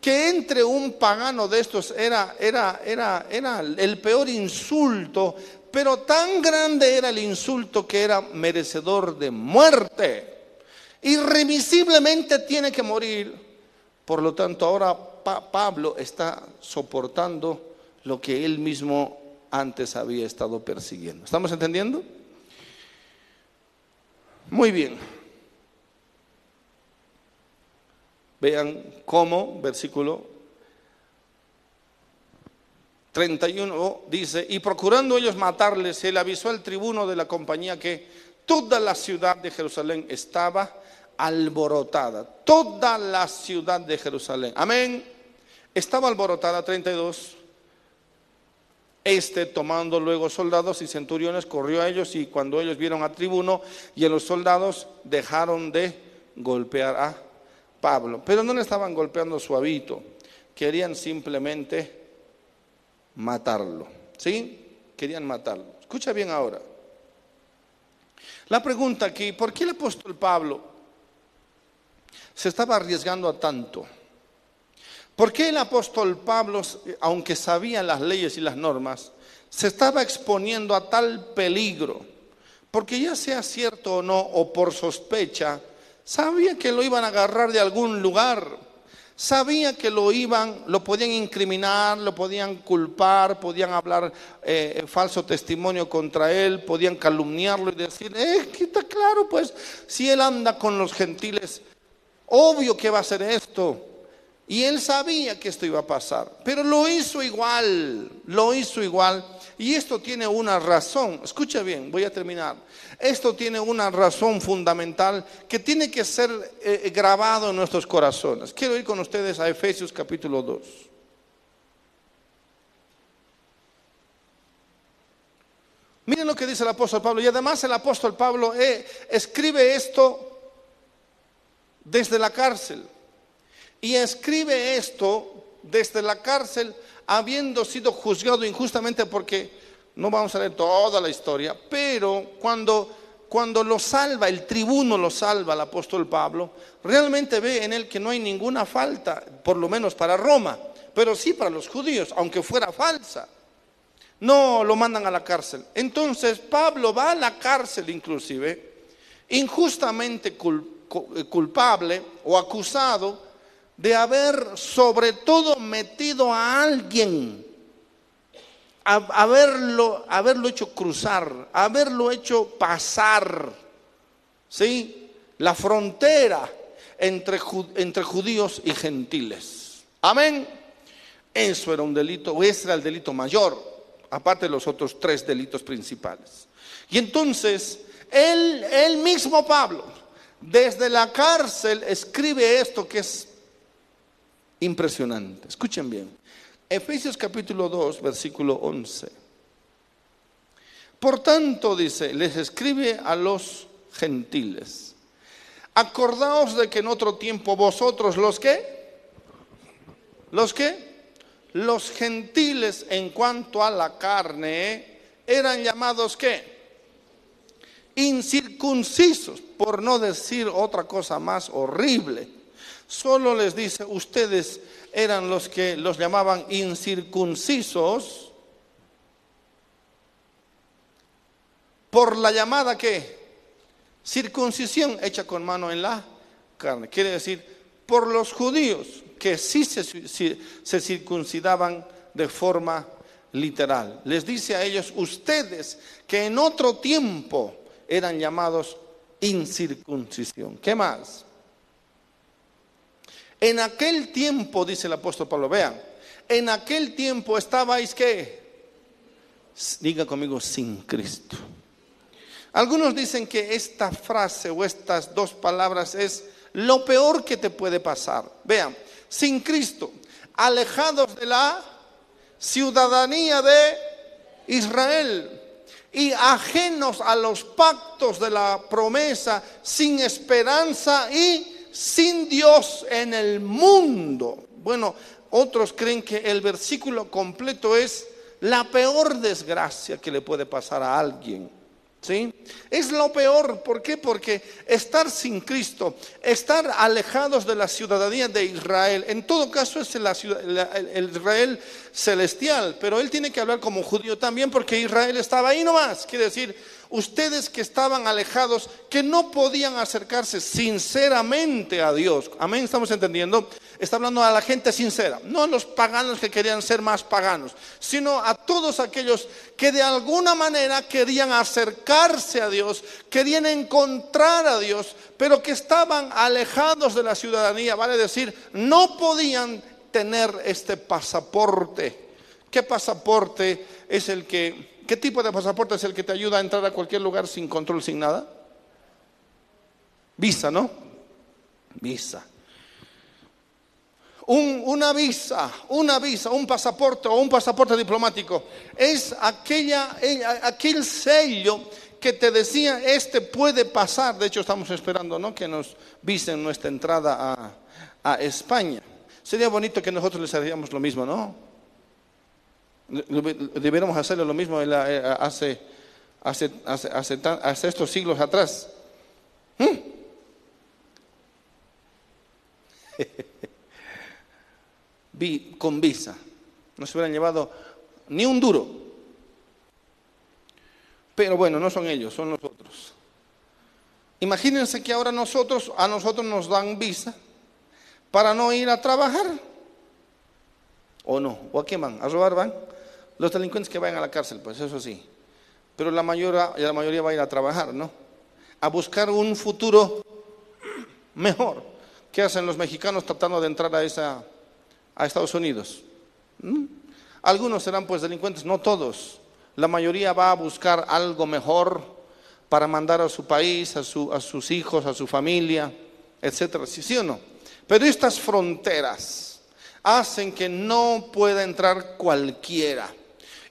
Que entre un pagano de estos era, era, era, era el peor insulto, pero tan grande era el insulto que era merecedor de muerte irremisiblemente tiene que morir. Por lo tanto, ahora Pablo está soportando lo que él mismo antes había estado persiguiendo. ¿Estamos entendiendo? Muy bien. Vean cómo, versículo 31 dice, y procurando ellos matarles, él avisó al tribuno de la compañía que toda la ciudad de Jerusalén estaba alborotada, toda la ciudad de Jerusalén. Amén. Estaba alborotada 32. Este, tomando luego soldados y centuriones, corrió a ellos y cuando ellos vieron a tribuno y a los soldados, dejaron de golpear a Pablo. Pero no le estaban golpeando suavito, querían simplemente matarlo. ¿Sí? Querían matarlo. Escucha bien ahora. La pregunta aquí, ¿por qué el apóstol Pablo se estaba arriesgando a tanto? ¿Por qué el apóstol Pablo, aunque sabía las leyes y las normas, se estaba exponiendo a tal peligro? Porque ya sea cierto o no, o por sospecha, sabía que lo iban a agarrar de algún lugar. Sabía que lo iban, lo podían incriminar, lo podían culpar, podían hablar eh, falso testimonio contra él, podían calumniarlo y decir, eh, que está claro, pues, si él anda con los gentiles, obvio que va a ser esto. Y él sabía que esto iba a pasar, pero lo hizo igual, lo hizo igual. Y esto tiene una razón, escucha bien, voy a terminar. Esto tiene una razón fundamental que tiene que ser eh, grabado en nuestros corazones. Quiero ir con ustedes a Efesios capítulo 2. Miren lo que dice el apóstol Pablo. Y además el apóstol Pablo eh, escribe esto desde la cárcel. Y escribe esto desde la cárcel habiendo sido juzgado injustamente porque no vamos a leer toda la historia, pero cuando, cuando lo salva, el tribuno lo salva, el apóstol Pablo, realmente ve en él que no hay ninguna falta, por lo menos para Roma, pero sí para los judíos, aunque fuera falsa. No lo mandan a la cárcel. Entonces Pablo va a la cárcel inclusive, injustamente culpable o acusado de haber sobre todo metido a alguien haberlo, haberlo hecho cruzar, haberlo hecho pasar, ¿sí? La frontera entre, entre judíos y gentiles. Amén. Eso era un delito, o ese era el delito mayor, aparte de los otros tres delitos principales. Y entonces, él, él mismo Pablo, desde la cárcel, escribe esto que es impresionante. Escuchen bien. Efesios capítulo 2, versículo 11. Por tanto, dice, les escribe a los gentiles. Acordaos de que en otro tiempo vosotros los que, los que, los gentiles en cuanto a la carne eran llamados que, incircuncisos, por no decir otra cosa más horrible. Solo les dice, ustedes eran los que los llamaban incircuncisos por la llamada que circuncisión hecha con mano en la carne. Quiere decir, por los judíos que sí se, se circuncidaban de forma literal. Les dice a ellos, ustedes que en otro tiempo eran llamados incircuncisión. ¿Qué más? En aquel tiempo, dice el apóstol Pablo, vean, en aquel tiempo estabais que, diga conmigo, sin Cristo. Algunos dicen que esta frase o estas dos palabras es lo peor que te puede pasar. Vean, sin Cristo, alejados de la ciudadanía de Israel y ajenos a los pactos de la promesa, sin esperanza y sin Dios en el mundo. Bueno, otros creen que el versículo completo es la peor desgracia que le puede pasar a alguien. ¿Sí? Es lo peor, ¿por qué? Porque estar sin Cristo, estar alejados de la ciudadanía de Israel, en todo caso es el Israel celestial, pero él tiene que hablar como judío también porque Israel estaba ahí nomás, quiere decir, ustedes que estaban alejados, que no podían acercarse sinceramente a Dios. Amén, estamos entendiendo. Está hablando a la gente sincera, no a los paganos que querían ser más paganos, sino a todos aquellos que de alguna manera querían acercarse a Dios, querían encontrar a Dios, pero que estaban alejados de la ciudadanía, vale decir, no podían tener este pasaporte. ¿Qué pasaporte es el que ¿Qué tipo de pasaporte es el que te ayuda a entrar a cualquier lugar sin control, sin nada? Visa, ¿no? Visa. una visa, una visa, un pasaporte o un pasaporte diplomático es aquella, eh, aquel sello que te decía, este puede pasar. De hecho, estamos esperando ¿no? que nos visen nuestra entrada a, a España. Sería bonito que nosotros les haríamos lo mismo, ¿no? Deberíamos hacerlo lo mismo eh, hace, estos siglos atrás. ¿Mm? con visa. No se hubieran llevado ni un duro. Pero bueno, no son ellos, son nosotros. Imagínense que ahora nosotros, a nosotros nos dan visa para no ir a trabajar. ¿O no? ¿O a qué van? ¿A robar van? Los delincuentes que vayan a la cárcel, pues eso sí. Pero la mayoría, la mayoría va a ir a trabajar, ¿no? A buscar un futuro mejor. ¿Qué hacen los mexicanos tratando de entrar a, esa, a Estados Unidos? ¿Mm? Algunos serán pues delincuentes, no todos. La mayoría va a buscar algo mejor para mandar a su país, a, su, a sus hijos, a su familia, etcétera. ¿Sí o no? Pero estas fronteras hacen que no pueda entrar cualquiera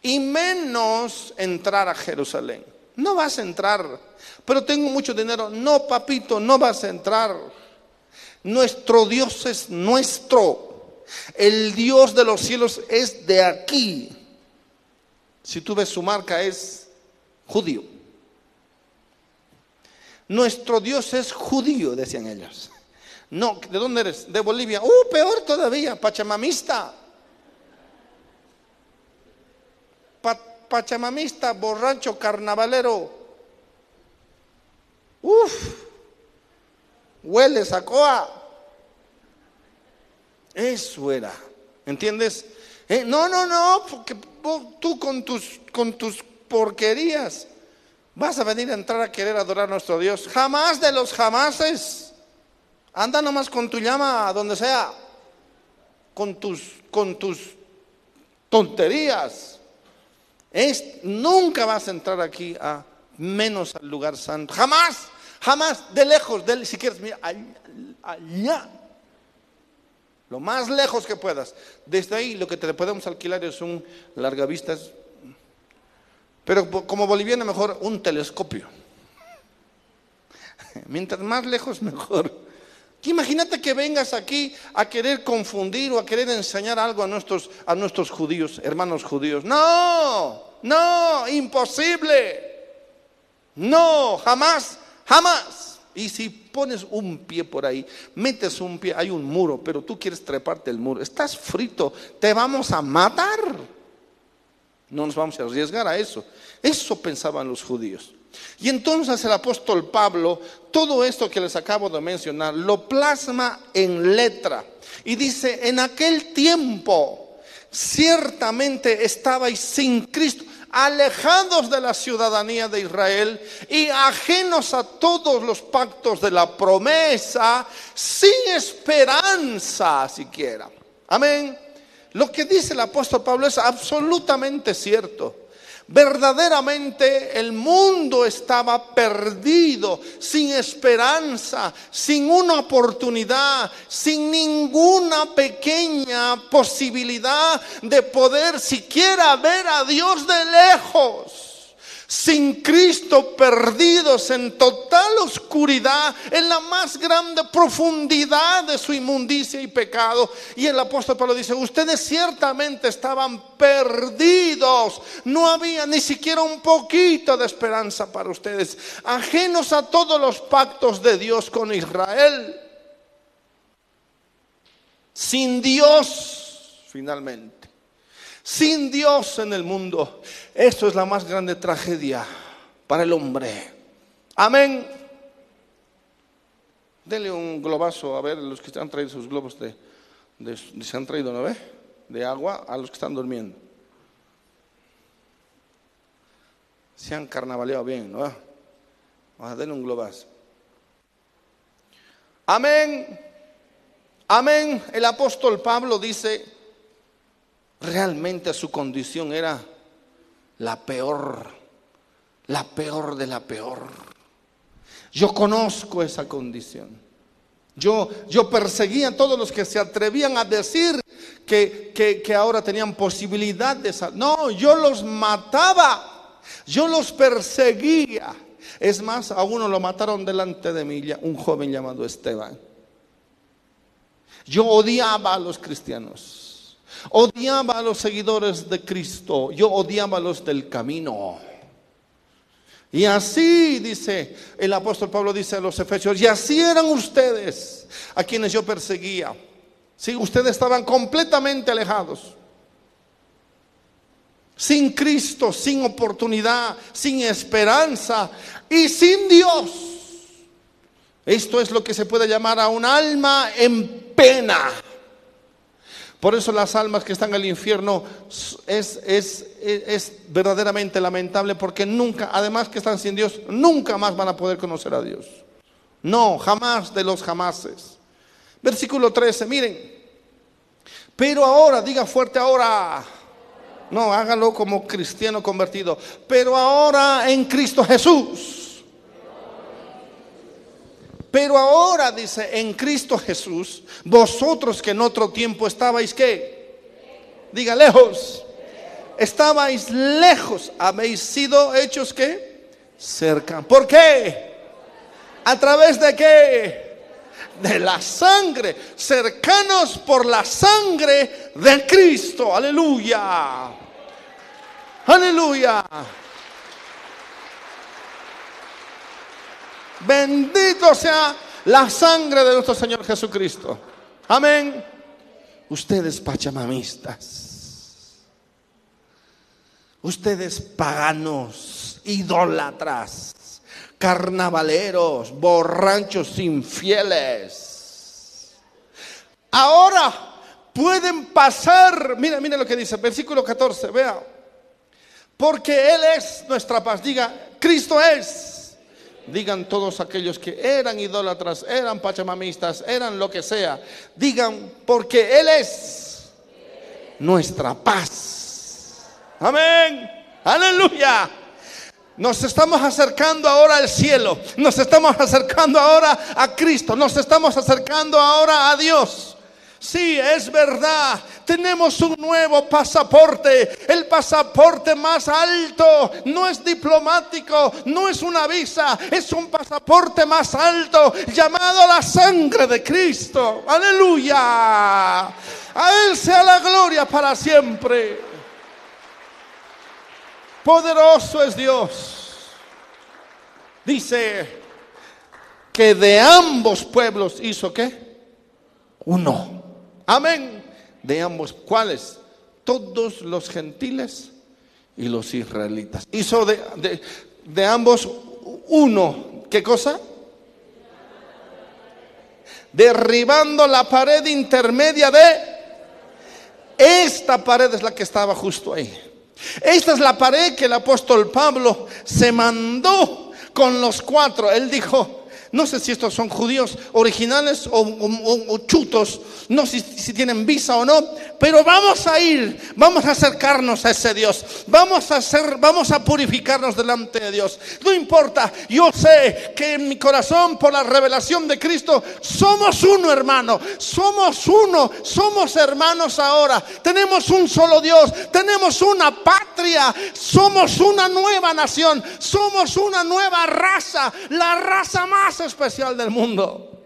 y menos entrar a Jerusalén. No vas a entrar, pero tengo mucho dinero. No, papito, no vas a entrar. Nuestro Dios es nuestro. El Dios de los cielos es de aquí. Si tú ves su marca es judío. Nuestro Dios es judío, decían ellos. No, ¿de dónde eres? De Bolivia. Uh, peor todavía, pachamamista. Pachamamista, borracho, carnavalero. Uf, huele sacoa. Eso era. ¿Entiendes? Eh, no, no, no, porque tú con tus, con tus porquerías vas a venir a entrar a querer adorar a nuestro Dios. Jamás de los jamases. Anda nomás con tu llama a donde sea. Con tus, con tus tonterías. Es, nunca vas a entrar aquí a menos al lugar santo. Jamás, jamás, de lejos, de, si quieres, mira, allá, Lo más lejos que puedas. Desde ahí lo que te podemos alquilar es un largavistas, pero como boliviano mejor un telescopio. Mientras más lejos mejor. Imagínate que vengas aquí a querer confundir o a querer enseñar algo a nuestros, a nuestros judíos, hermanos judíos. No, no, imposible. No, jamás, jamás. Y si pones un pie por ahí, metes un pie, hay un muro, pero tú quieres treparte el muro, estás frito, te vamos a matar. No nos vamos a arriesgar a eso. Eso pensaban los judíos. Y entonces el apóstol Pablo, todo esto que les acabo de mencionar, lo plasma en letra. Y dice, en aquel tiempo ciertamente estabais sin Cristo, alejados de la ciudadanía de Israel y ajenos a todos los pactos de la promesa, sin esperanza siquiera. Amén. Lo que dice el apóstol Pablo es absolutamente cierto. Verdaderamente el mundo estaba perdido, sin esperanza, sin una oportunidad, sin ninguna pequeña posibilidad de poder siquiera ver a Dios de lejos sin Cristo, perdidos en total oscuridad, en la más grande profundidad de su inmundicia y pecado. Y el apóstol Pablo dice, ustedes ciertamente estaban perdidos, no había ni siquiera un poquito de esperanza para ustedes, ajenos a todos los pactos de Dios con Israel, sin Dios finalmente sin Dios en el mundo. Esto es la más grande tragedia para el hombre. Amén. Dele un globazo a ver los que han traído sus globos de, se han traído, ¿no ve? De agua a los que están durmiendo. Se han carnavaleado bien, ¿no? Vamos a darle un globazo. Amén. Amén. El apóstol Pablo dice, realmente su condición era la peor, la peor de la peor. Yo conozco esa condición. Yo, yo perseguía a todos los que se atrevían a decir que, que, ahora tenían posibilidad de salir. No, yo los mataba, yo los perseguía. Es más, a uno lo mataron delante de mí, un joven llamado Esteban. Yo odiaba a los cristianos. Odiaba a los seguidores de Cristo. Yo odiaba a los del camino. Y así dice el apóstol Pablo dice a los efesios, y así eran ustedes a quienes yo perseguía. Si ustedes estaban completamente alejados. Sin Cristo, sin oportunidad, sin esperanza y sin Dios. Esto es lo que se puede llamar a un alma en pena. Por eso las almas que están en el infierno es, es, es, verdaderamente lamentable porque nunca, además que están sin Dios, nunca más van a poder conocer a Dios. No, jamás de los jamases. Versículo 13, miren. Pero ahora, diga fuerte ahora. No, hágalo como cristiano convertido. Pero ahora en Cristo Jesús pero ahora dice, en Cristo Jesús, vosotros que en otro tiempo estabais qué? Diga lejos. Estabais lejos, habéis sido hechos qué? Cerca. ¿Por qué? ¿A través de qué? De la sangre, cercanos por la sangre de Cristo. Aleluya. Aleluya. Bendito sea la sangre de nuestro Señor Jesucristo. Amén. Ustedes pachamamistas. Ustedes paganos, idólatras, carnavaleros, borrachos infieles. Ahora pueden pasar, mira, mira lo que dice, versículo 14, vea. Porque Él es nuestra paz. Diga, Cristo es Digan todos aquellos que eran idólatras, eran pachamamistas, eran lo que sea. Digan, porque Él es nuestra paz. Amén. Aleluya. Nos estamos acercando ahora al cielo. Nos estamos acercando ahora a Cristo. Nos estamos acercando ahora a Dios. Sí, es verdad. Tenemos un nuevo pasaporte. El pasaporte más alto. No es diplomático. No es una visa. Es un pasaporte más alto llamado la sangre de Cristo. Aleluya. A Él sea la gloria para siempre. Poderoso es Dios. Dice que de ambos pueblos hizo qué? Uno. Amén. De ambos, ¿cuáles? Todos los gentiles y los israelitas. Hizo de, de, ambos uno. ¿Qué cosa? Derribando la pared intermedia de... Esta pared es la que estaba justo ahí. Esta es la pared que el apóstol Pablo se mandó con los cuatro. Él dijo, no sé si estos son judíos originales o, chutos, no sé si, tienen visa o no, pero vamos a ir, vamos a acercarnos a ese Dios, vamos a vamos a purificarnos delante de Dios. No importa, yo sé que en mi corazón, por la revelación de Cristo, somos uno, hermano, somos uno, somos hermanos ahora, tenemos un solo Dios, tenemos una patria, somos una nueva nación, somos una nueva raza, la raza más especial del mundo.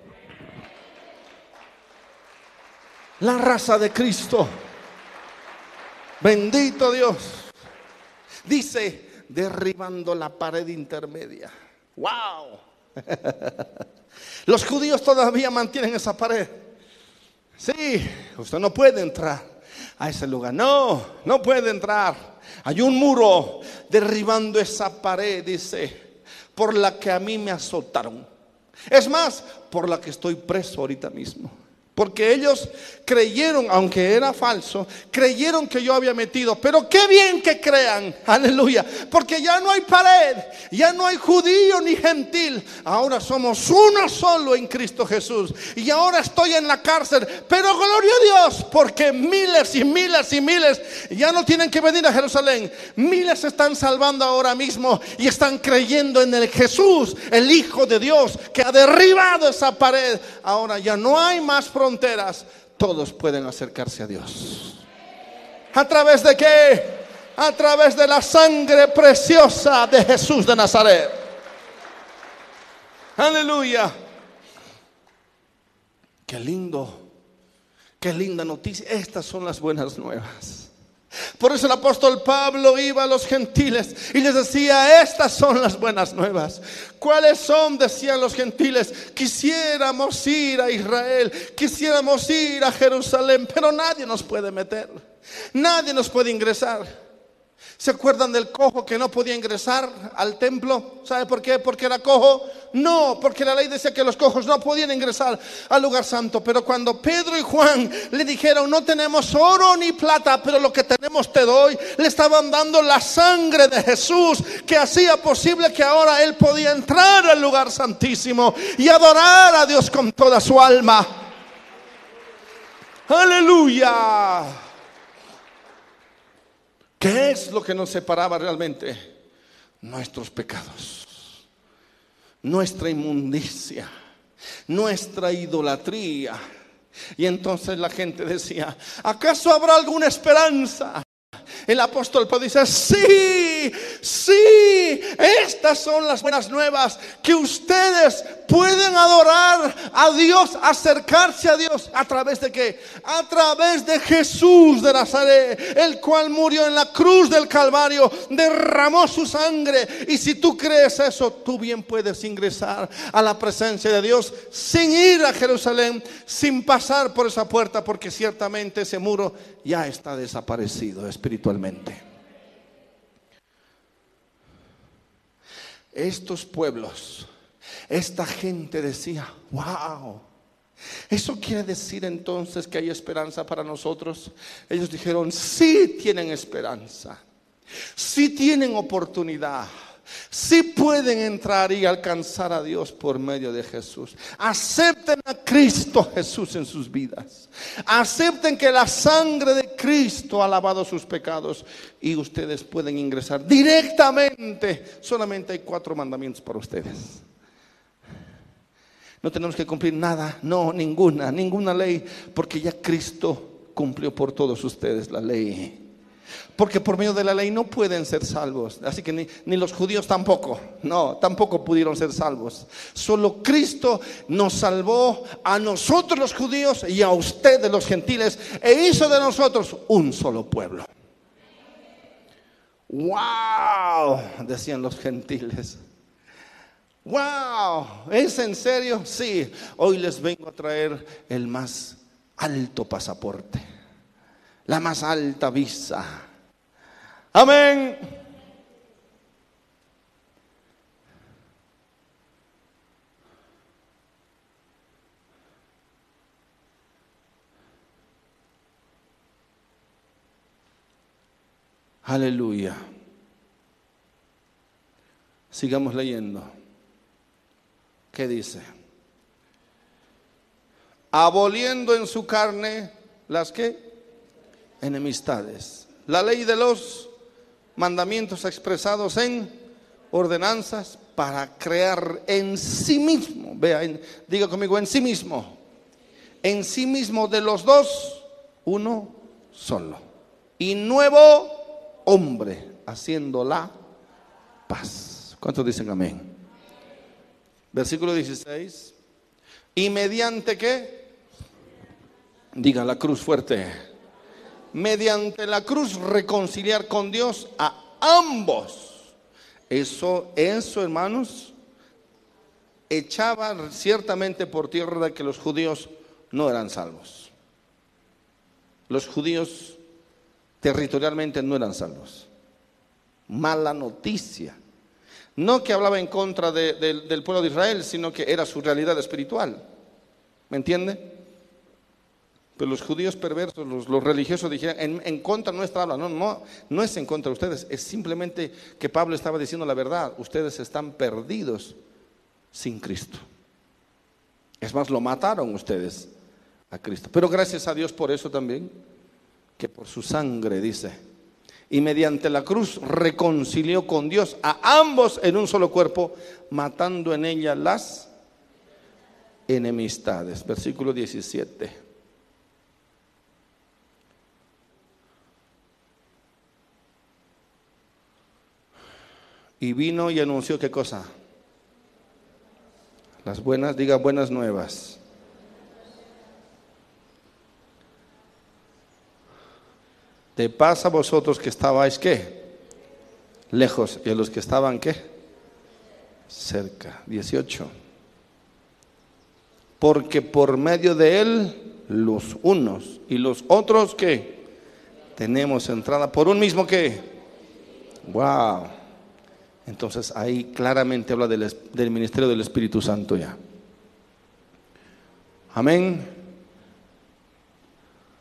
La raza de Cristo. Bendito Dios. Dice, derribando la pared intermedia. ¡Wow! Los judíos todavía mantienen esa pared. Sí, usted no puede entrar a ese lugar. No, no puede entrar. Hay un muro derribando esa pared, dice, por la que a mí me azotaron. Es más, por la que estoy preso ahorita mismo. Porque ellos creyeron, aunque era falso, creyeron que yo había metido. Pero qué bien que crean, aleluya. Porque ya no hay pared, ya no hay judío ni gentil. Ahora somos uno solo en Cristo Jesús. Y ahora estoy en la cárcel. Pero gloria a Dios, porque miles y miles y miles ya no tienen que venir a Jerusalén. Miles están salvando ahora mismo y están creyendo en el Jesús, el Hijo de Dios, que ha derribado esa pared. Ahora ya no hay más fronteras, todos pueden acercarse a Dios. ¿A través de qué? A través de la sangre preciosa de Jesús de Nazaret. Aleluya. Qué lindo, qué linda noticia. Estas son las buenas nuevas. Por eso el apóstol Pablo iba a los gentiles y les decía, estas son las buenas nuevas. ¿Cuáles son? Decían los gentiles, quisiéramos ir a Israel, quisiéramos ir a Jerusalén, pero nadie nos puede meter, nadie nos puede ingresar. ¿Se acuerdan del cojo que no podía ingresar al templo? ¿Sabe por qué? ¿Porque era cojo? No, porque la ley decía que los cojos no podían ingresar al lugar santo. Pero cuando Pedro y Juan le dijeron, no tenemos oro ni plata, pero lo que tenemos te doy, le estaban dando la sangre de Jesús que hacía posible que ahora él podía entrar al lugar santísimo y adorar a Dios con toda su alma. Aleluya. ¿Qué es lo que nos separaba realmente? Nuestros pecados, nuestra inmundicia, nuestra idolatría. Y entonces la gente decía, ¿acaso habrá alguna esperanza? El apóstol Pablo dice, sí, sí, estas son las buenas nuevas que ustedes pueden adorar a Dios, acercarse a Dios a través de qué? A través de Jesús de Nazaret, el cual murió en la cruz del Calvario, derramó su sangre. Y si tú crees eso, tú bien puedes ingresar a la presencia de Dios sin ir a Jerusalén, sin pasar por esa puerta, porque ciertamente ese muro ya está desaparecido espiritualmente. Estos pueblos esta gente decía, wow. ¿Eso quiere decir entonces que hay esperanza para nosotros? Ellos dijeron, sí tienen esperanza, sí tienen oportunidad, sí pueden entrar y alcanzar a Dios por medio de Jesús. Acepten a Cristo Jesús en sus vidas. Acepten que la sangre de Cristo ha lavado sus pecados y ustedes pueden ingresar directamente. Solamente hay cuatro mandamientos para ustedes. No tenemos que cumplir nada, no, ninguna, ninguna ley, porque ya Cristo cumplió por todos ustedes la ley. Porque por medio de la ley no pueden ser salvos. Así que ni, los judíos tampoco. No, tampoco pudieron ser salvos. Solo Cristo nos salvó a nosotros los judíos y a ustedes los gentiles e hizo de nosotros un solo pueblo. ¡Wow! Decían los gentiles. Wow, ¿es en serio? Sí, hoy les vengo a traer el más alto pasaporte, la más alta visa. Amén. Aleluya. Sigamos leyendo. ¿Qué dice? Aboliendo en su carne las que enemistades. La ley de los mandamientos expresados en ordenanzas para crear en sí mismo, vea, diga conmigo, en sí mismo, en sí mismo de los dos, uno solo. Y nuevo hombre, haciendo la paz. ¿Cuántos dicen amén? Versículo 16. ¿Y mediante qué? Diga la cruz fuerte. Mediante la cruz reconciliar con Dios a ambos. Eso, eso, hermanos, echaba ciertamente por tierra que los judíos no eran salvos. Los judíos territorialmente no eran salvos. Mala noticia. No que hablaba en contra del pueblo de Israel, sino que era su realidad espiritual. ¿Me entiende? Pero los judíos perversos, los, religiosos dijeron, en, en, contra nuestra habla. No, no, no es en contra de ustedes, es simplemente que Pablo estaba diciendo la verdad. Ustedes están perdidos sin Cristo. Es más, lo mataron ustedes a Cristo. Pero gracias a Dios por eso también, que por su sangre, dice, y mediante la cruz reconcilió con Dios a ambos en un solo cuerpo, matando en ella las enemistades. Versículo 17. Y vino y anunció qué cosa? Las buenas, diga buenas nuevas. De paz a vosotros que estabais qué? Lejos. Y a los que estaban qué? Cerca. 18. Porque por medio de él los unos y los otros que tenemos entrada por un mismo que. Wow. Entonces ahí claramente habla del, ministerio del Espíritu Santo ya. Amén.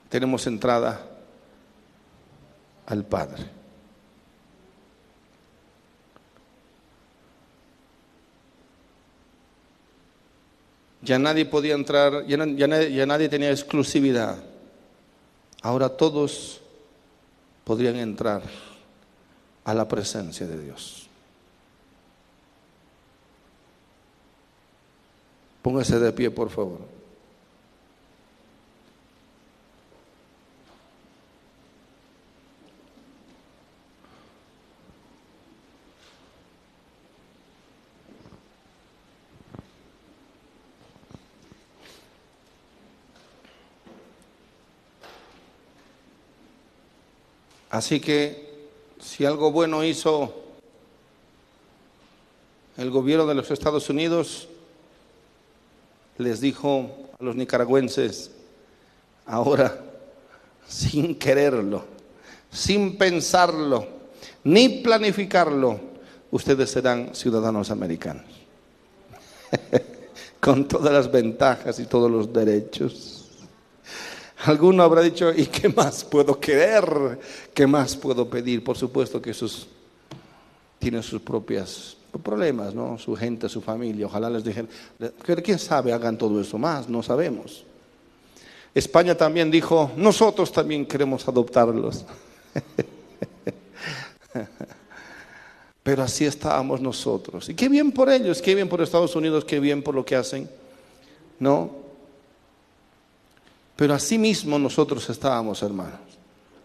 Tenemos entrada al Padre. Ya nadie podía entrar, ya, nadie, tenía exclusividad. Ahora todos podrían entrar a la presencia de Dios. Póngase de pie, por favor. Así que si algo bueno hizo el gobierno de los Estados Unidos, les dijo a los nicaragüenses, ahora, sin quererlo, sin pensarlo, ni planificarlo, ustedes serán ciudadanos americanos, con todas las ventajas y todos los derechos. Alguno habrá dicho, ¿y qué más puedo querer? ¿Qué más puedo pedir? Por supuesto que esos tienen sus propios problemas, ¿no? Su gente, su familia. Ojalá les dejen, quién sabe, hagan todo eso más, no sabemos. España también dijo, nosotros también queremos adoptarlos. Pero así estábamos nosotros. Y qué bien por ellos, qué bien por Estados Unidos, qué bien por lo que hacen. ¿No? Pero así mismo nosotros estábamos, hermanos,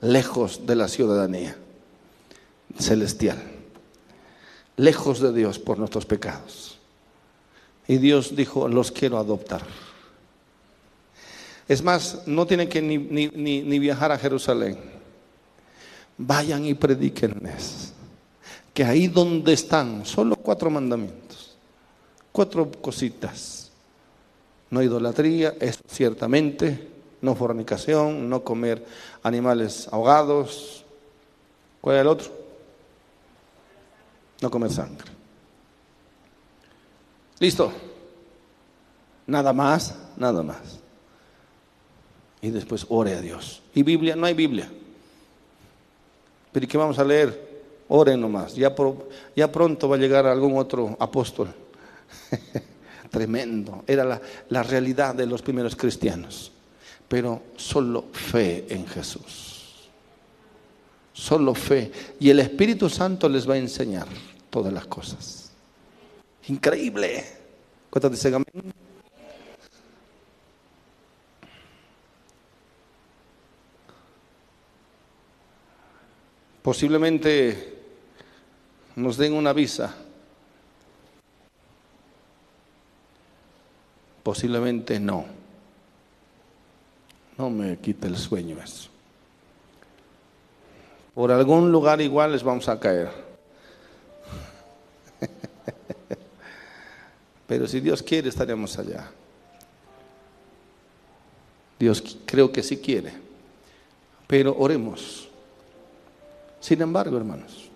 lejos de la ciudadanía celestial, lejos de Dios por nuestros pecados. Y Dios dijo, los quiero adoptar. Es más, no tienen que ni, ni viajar a Jerusalén. Vayan y predíquenles que ahí donde están, solo cuatro mandamientos, cuatro cositas. No idolatría, es ciertamente, no fornicación, no comer animales ahogados. ¿Cuál es el otro? No comer sangre. Listo. Nada más, nada más. Y después ore a Dios. ¿Y Biblia? No hay Biblia. ¿Pero qué vamos a leer? Oren nomás. Ya, ya pronto va a llegar algún otro apóstol. Tremendo. Era la, la realidad de los primeros cristianos pero solo fe en Jesús. Solo fe. Y el Espíritu Santo les va a enseñar todas las cosas. Increíble. ¿Cuántos dicen amén? Posiblemente nos den una visa. Posiblemente no. No me quita el sueño eso. Por algún lugar igual les vamos a caer. Pero si Dios quiere, estaremos allá. Dios creo que sí quiere. Pero oremos. Sin embargo, hermanos,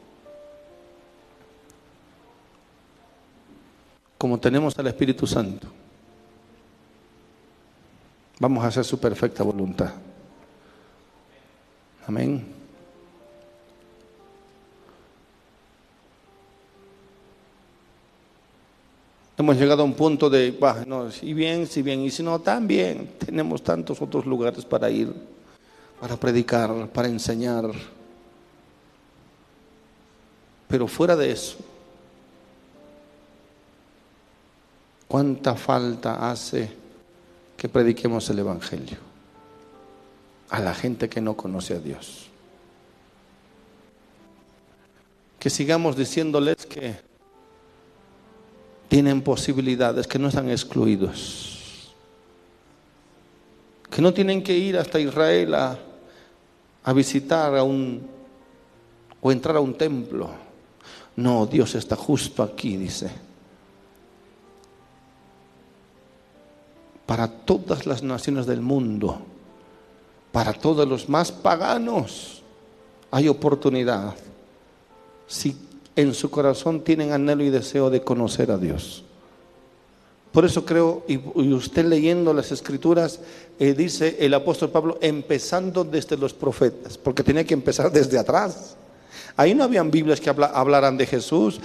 como tenemos al Espíritu Santo, Vamos a hacer su perfecta voluntad. Amén. Hemos llegado a un punto de, bueno, si bien, si bien, y si no, también tenemos tantos otros lugares para ir, para predicar, para enseñar. Pero fuera de eso, ¿cuánta falta hace? que prediquemos el Evangelio a la gente que no conoce a Dios. Que sigamos diciéndoles que tienen posibilidades, que no están excluidos, que no tienen que ir hasta Israel a, visitar a un o entrar a un templo. No, Dios está justo aquí, dice. para todas las naciones del mundo, para todos los más paganos, hay oportunidad si en su corazón tienen anhelo y deseo de conocer a Dios. Por eso creo, y, usted leyendo las escrituras, eh, dice el apóstol Pablo, empezando desde los profetas, porque tenía que empezar desde atrás. Ahí no habían Biblias que hablaran de Jesús,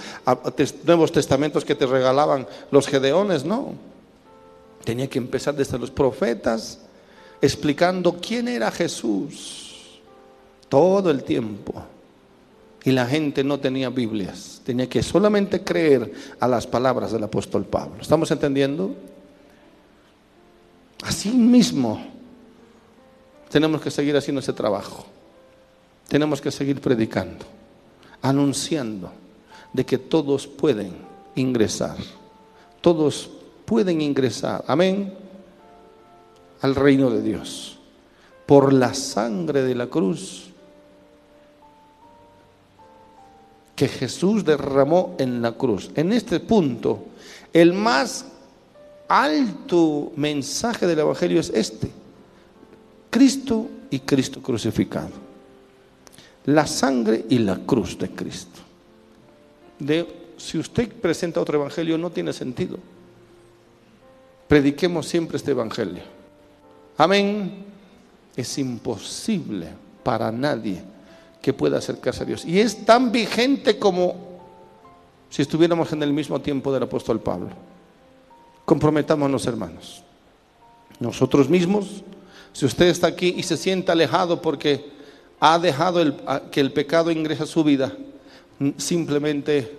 nuevos testamentos que te regalaban los gedeones, no. Tenía que empezar desde los profetas explicando quién era Jesús todo el tiempo. Y la gente no tenía Biblias, tenía que solamente creer a las palabras del apóstol Pablo. ¿Estamos entendiendo? Así mismo tenemos que seguir haciendo ese trabajo. Tenemos que seguir predicando, anunciando de que todos pueden ingresar, todos pueden ingresar, amén, al reino de Dios por la sangre de la cruz que Jesús derramó en la cruz. En este punto, el más alto mensaje del Evangelio es este. Cristo y Cristo crucificado. La sangre y la cruz de Cristo. De, si usted presenta otro Evangelio no tiene sentido. Prediquemos siempre este Evangelio. Amén. Es imposible para nadie que pueda acercarse a Dios. Y es tan vigente como si estuviéramos en el mismo tiempo del apóstol Pablo. Comprometámonos, hermanos. Nosotros mismos, si usted está aquí y se siente alejado porque ha dejado que el pecado ingrese a su vida, simplemente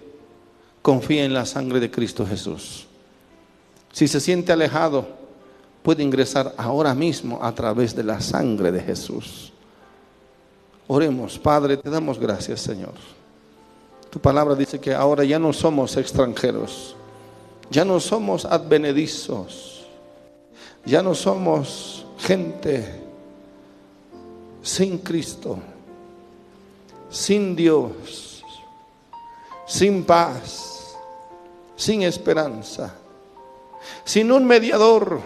confía en la sangre de Cristo Jesús. Si se siente alejado, puede ingresar ahora mismo a través de la sangre de Jesús. Oremos, Padre, te damos gracias, Señor. Tu palabra dice que ahora ya no somos extranjeros, ya no somos advenedizos, ya no somos gente sin Cristo, sin Dios, sin paz, sin esperanza, sin un mediador,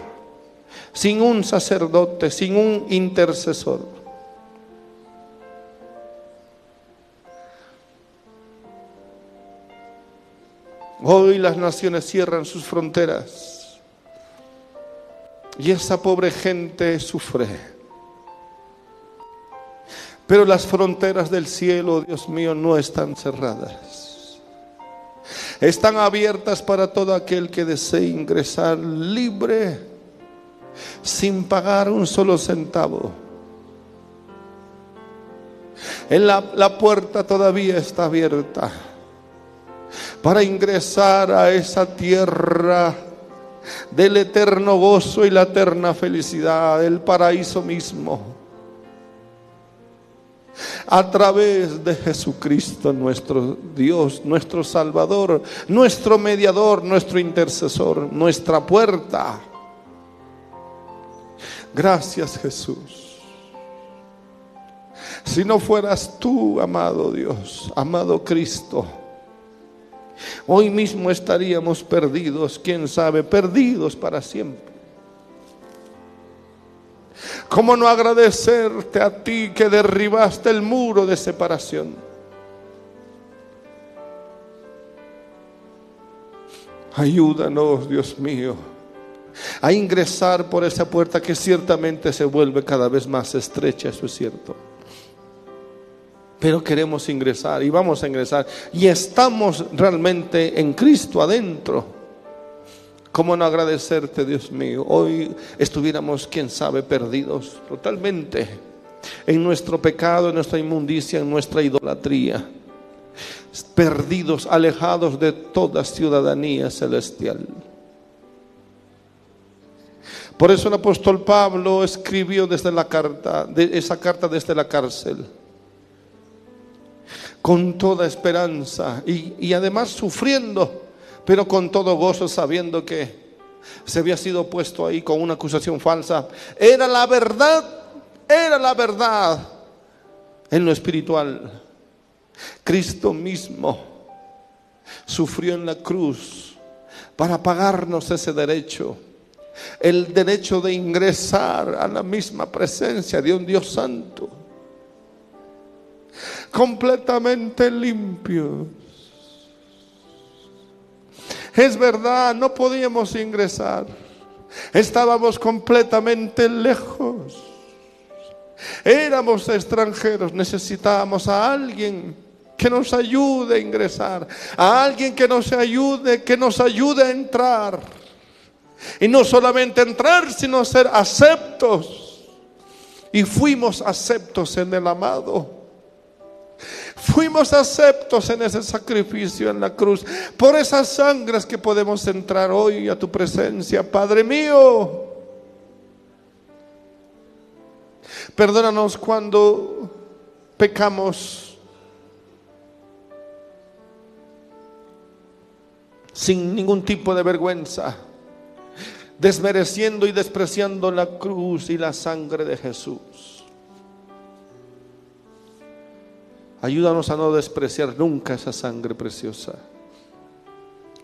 sin un sacerdote, sin un intercesor. Hoy las naciones cierran sus fronteras y esa pobre gente sufre. Pero las fronteras del cielo, Dios mío, no están cerradas. Están abiertas para todo aquel que desee ingresar libre, sin pagar un solo centavo. En la, la puerta todavía está abierta para ingresar a esa tierra del eterno gozo y la eterna felicidad, el paraíso mismo. A través de Jesucristo, nuestro Dios, nuestro Salvador, nuestro mediador, nuestro intercesor, nuestra puerta. Gracias Jesús. Si no fueras tú, amado Dios, amado Cristo, Hoy mismo estaríamos perdidos, quién sabe, perdidos para siempre. ¿Cómo no agradecerte a ti que derribaste el muro de separación? Ayúdanos, Dios mío, a ingresar por esa puerta que ciertamente se vuelve cada vez más estrecha, eso es cierto pero queremos ingresar y vamos a ingresar y estamos realmente en Cristo adentro. ¿Cómo no agradecerte, Dios mío? Hoy estuviéramos, quién sabe, perdidos totalmente en nuestro pecado, en nuestra inmundicia, en nuestra idolatría. Perdidos, alejados de toda ciudadanía celestial. Por eso el apóstol Pablo escribió desde la carta, de esa carta desde la cárcel con toda esperanza y, además sufriendo, pero con todo gozo sabiendo que se había sido puesto ahí con una acusación falsa. Era la verdad, era la verdad en lo espiritual. Cristo mismo sufrió en la cruz para pagarnos ese derecho, el derecho de ingresar a la misma presencia de un Dios santo completamente limpios. Es verdad, no podíamos ingresar. Estábamos completamente lejos. Éramos extranjeros. Necesitábamos a alguien que nos ayude a ingresar. A alguien que nos ayude, que nos ayude a entrar. Y no solamente entrar, sino ser aceptos. Y fuimos aceptos en el amado. Fuimos aceptos en ese sacrificio en la cruz. Por esas sangres que podemos entrar hoy a tu presencia, Padre mío. Perdónanos cuando pecamos sin ningún tipo de vergüenza, desmereciendo y despreciando la cruz y la sangre de Jesús. Ayúdanos a no despreciar nunca esa sangre preciosa.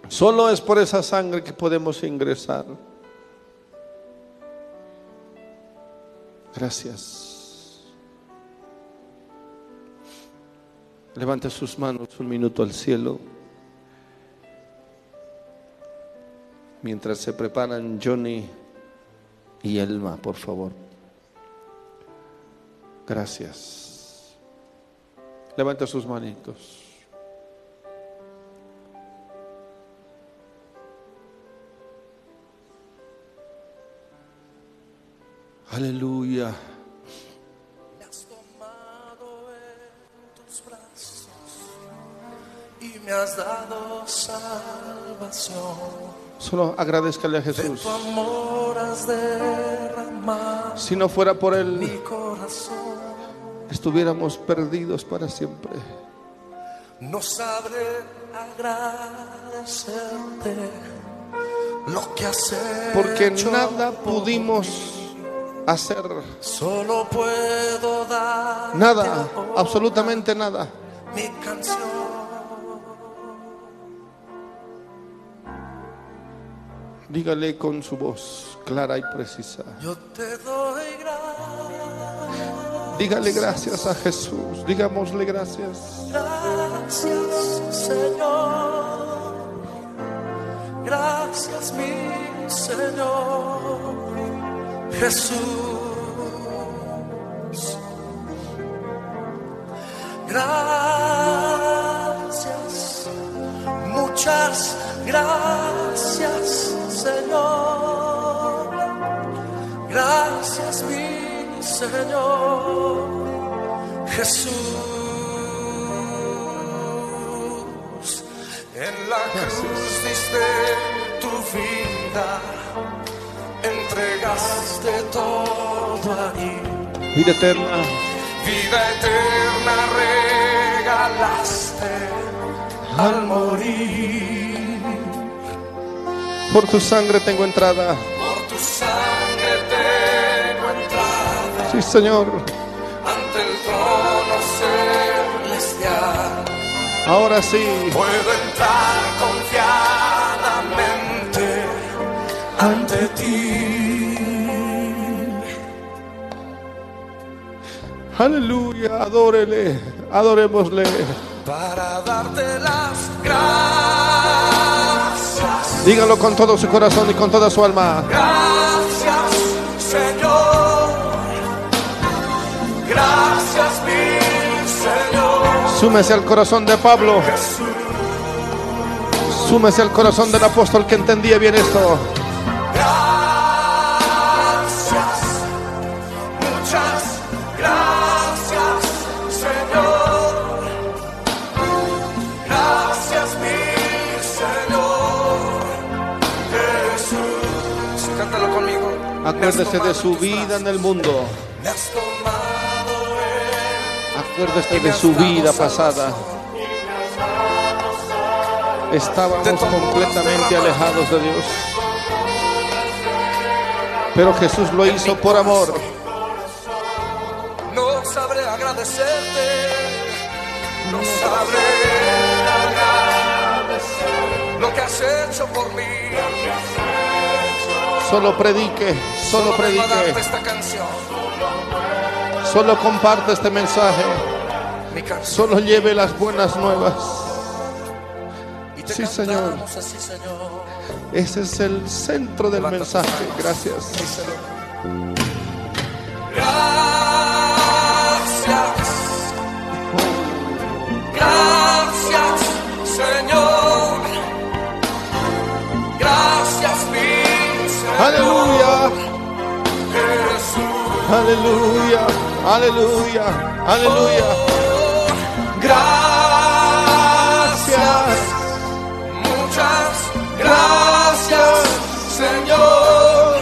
Solo es por esa sangre que podemos ingresar. Gracias. Levante sus manos un minuto al cielo. Mientras se preparan Johnny y Elma, por favor. Gracias. Levante sus manitos. Aleluya. Me has tomado en tus brazos y me has dado salvación. Solo agradezcale a De Jesús. tu amor has derramado Si no fuera por mi Él, corazón. Estuviéramos perdidos para siempre. No sabré agradecerte lo que has Porque nada pudimos hacer. Solo puedo dar Nada, absolutamente nada. mi canción. Dígale con su voz clara y precisa. Yo te doy gracias. Dígale gracias a Jesús. Digámosle gracias. Gracias, Señor. Gracias, mi Señor. Jesús. Gracias. Muchas gracias, Señor. Señor. Jesús. En la cruz diste tu vida, entregaste todo ahí. Vida eterna. Vida eterna regalaste al morir. Por tu sangre tengo entrada. Por tu sangre tengo Señor. ante el trono celestial. Ahora sí. Puedo entrar confiadamente ante ti. Aleluya. Adórele. Adorémosle. Para darte las gracias. Dígalo con todo su corazón y con toda su alma. Gracias, Señor. Gracias, mi Señor. Súmese al corazón de Pablo. Jesús. Súmese al corazón del apóstol que entendía bien esto. Gracias, muchas gracias, Señor. Gracias, mi Señor. Jesús. Cántalo conmigo. Acuérdese de su vida en el mundo. Acuérdese de su vida pasada. Estábamos completamente alejados de Dios. Pero Jesús lo hizo por amor. No sabré agradecerte, no sabré agradecer lo que has hecho por mí. Solo predique, solo predique. esta canción, Solo comparte este mensaje. Solo lleve las buenas nuevas. Sí, Señor. Ese es el centro del mensaje. Gracias. Gracias. Gracias, Señor. Gracias, mi Señor. Aleluya. Jesús. Aleluya. Aleluya. Aleluya. Gracias, muchas gracias, Señor.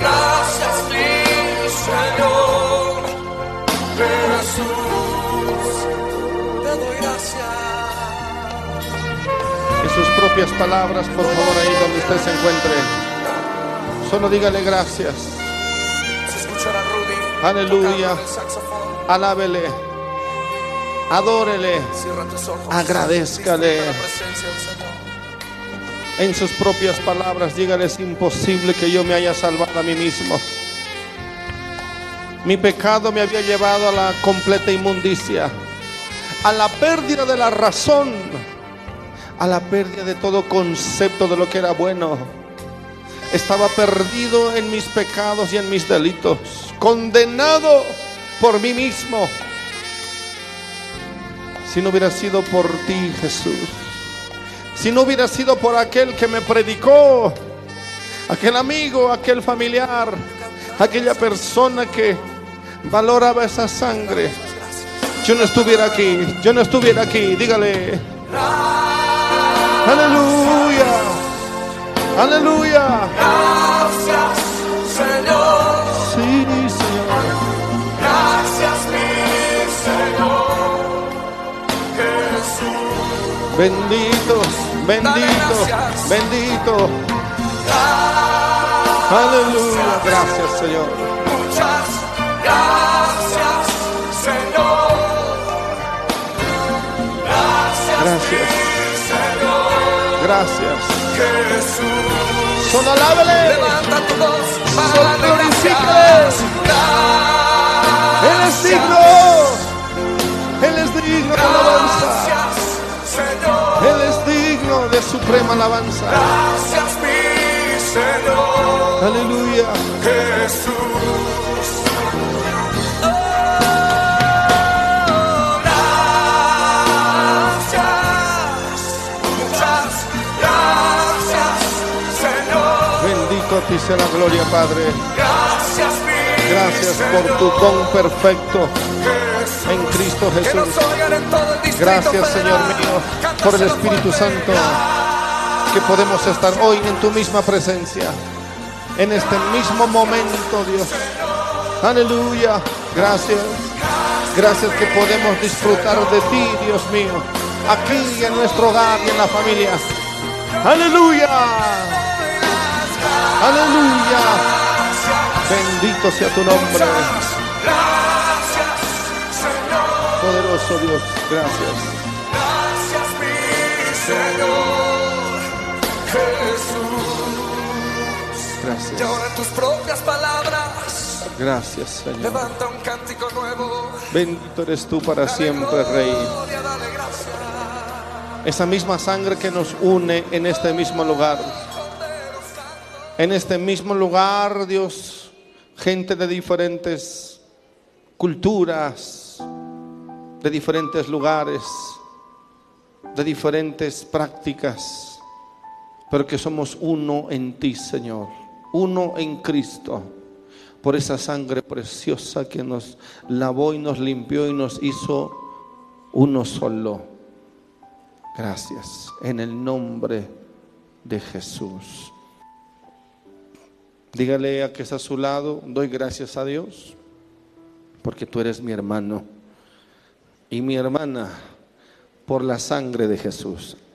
Gracias, mi Señor. Jesús, te doy gracias. En sus propias palabras, por favor, ahí donde usted se encuentre. Solo dígale gracias. La presencia del Señor. En sus propias palabras, dígale, es imposible que yo me haya salvado a mí mismo. Mi pecado me había llevado a la completa inmundicia, a la pérdida de la razón, a la pérdida de todo concepto de lo que era bueno. Estaba perdido en mis pecados y en mis delitos, condenado por mí mismo. Si no hubiera sido por ti, Jesús, si no hubiera sido por aquel que me predicó, aquel amigo, aquel familiar, aquella persona que valoraba esa sangre, yo no estuviera aquí, yo no estuviera aquí, dígale. Aleluya, aleluya. Gracias, Señor. Sí, Señor. Gracias, mi Señor. Jesús. Benditos, benditos, bendito. Aleluya, gracias Señor. Muchas gracias, Señor. Gracias, Gracias. Gracias. Jesús. Solo alábele. Levanta tu voz para glorifícale. gracias. Él es digno. Él es digno de alabanza. Señor. Él es digno de suprema alabanza. Gracias, mi Señor. Aleluya. Jesús. Ti sea la gloria, Padre. Gracias, mi Gracias por tu don perfecto en Cristo Jesús. Gracias, Señor mío, por el Espíritu. Santo. que podemos estar hoy en tu misma presencia, en este mismo momento, Dios. Aleluya, gracias. Gracias que podemos disfrutar de ti, Dios mío, aquí en nuestro hogar y en la familia. Aleluya, aleluya. Bendito sea tu nombre, Gracias, Señor. poderoso Dios. Gracias. Gracias, mi Señor. Jesús. Y Gracias. ahora en tus propias palabras, Gracias, Señor. levanta un cántico nuevo. Bendito eres tú para Dale siempre, Rey. gloria, gracias. Esa misma sangre que nos une en este mismo lugar. En este mismo lugar, Dios, gente de diferentes culturas, de diferentes lugares, de diferentes prácticas, pero que somos uno en ti, Señor, uno en Cristo, por esa sangre preciosa que nos lavó y nos limpió y nos hizo uno solo. Gracias, en el nombre de Jesús. Dígale a que está a su lado, doy gracias a Dios, porque tú eres mi hermano y mi hermana por la sangre de Jesús.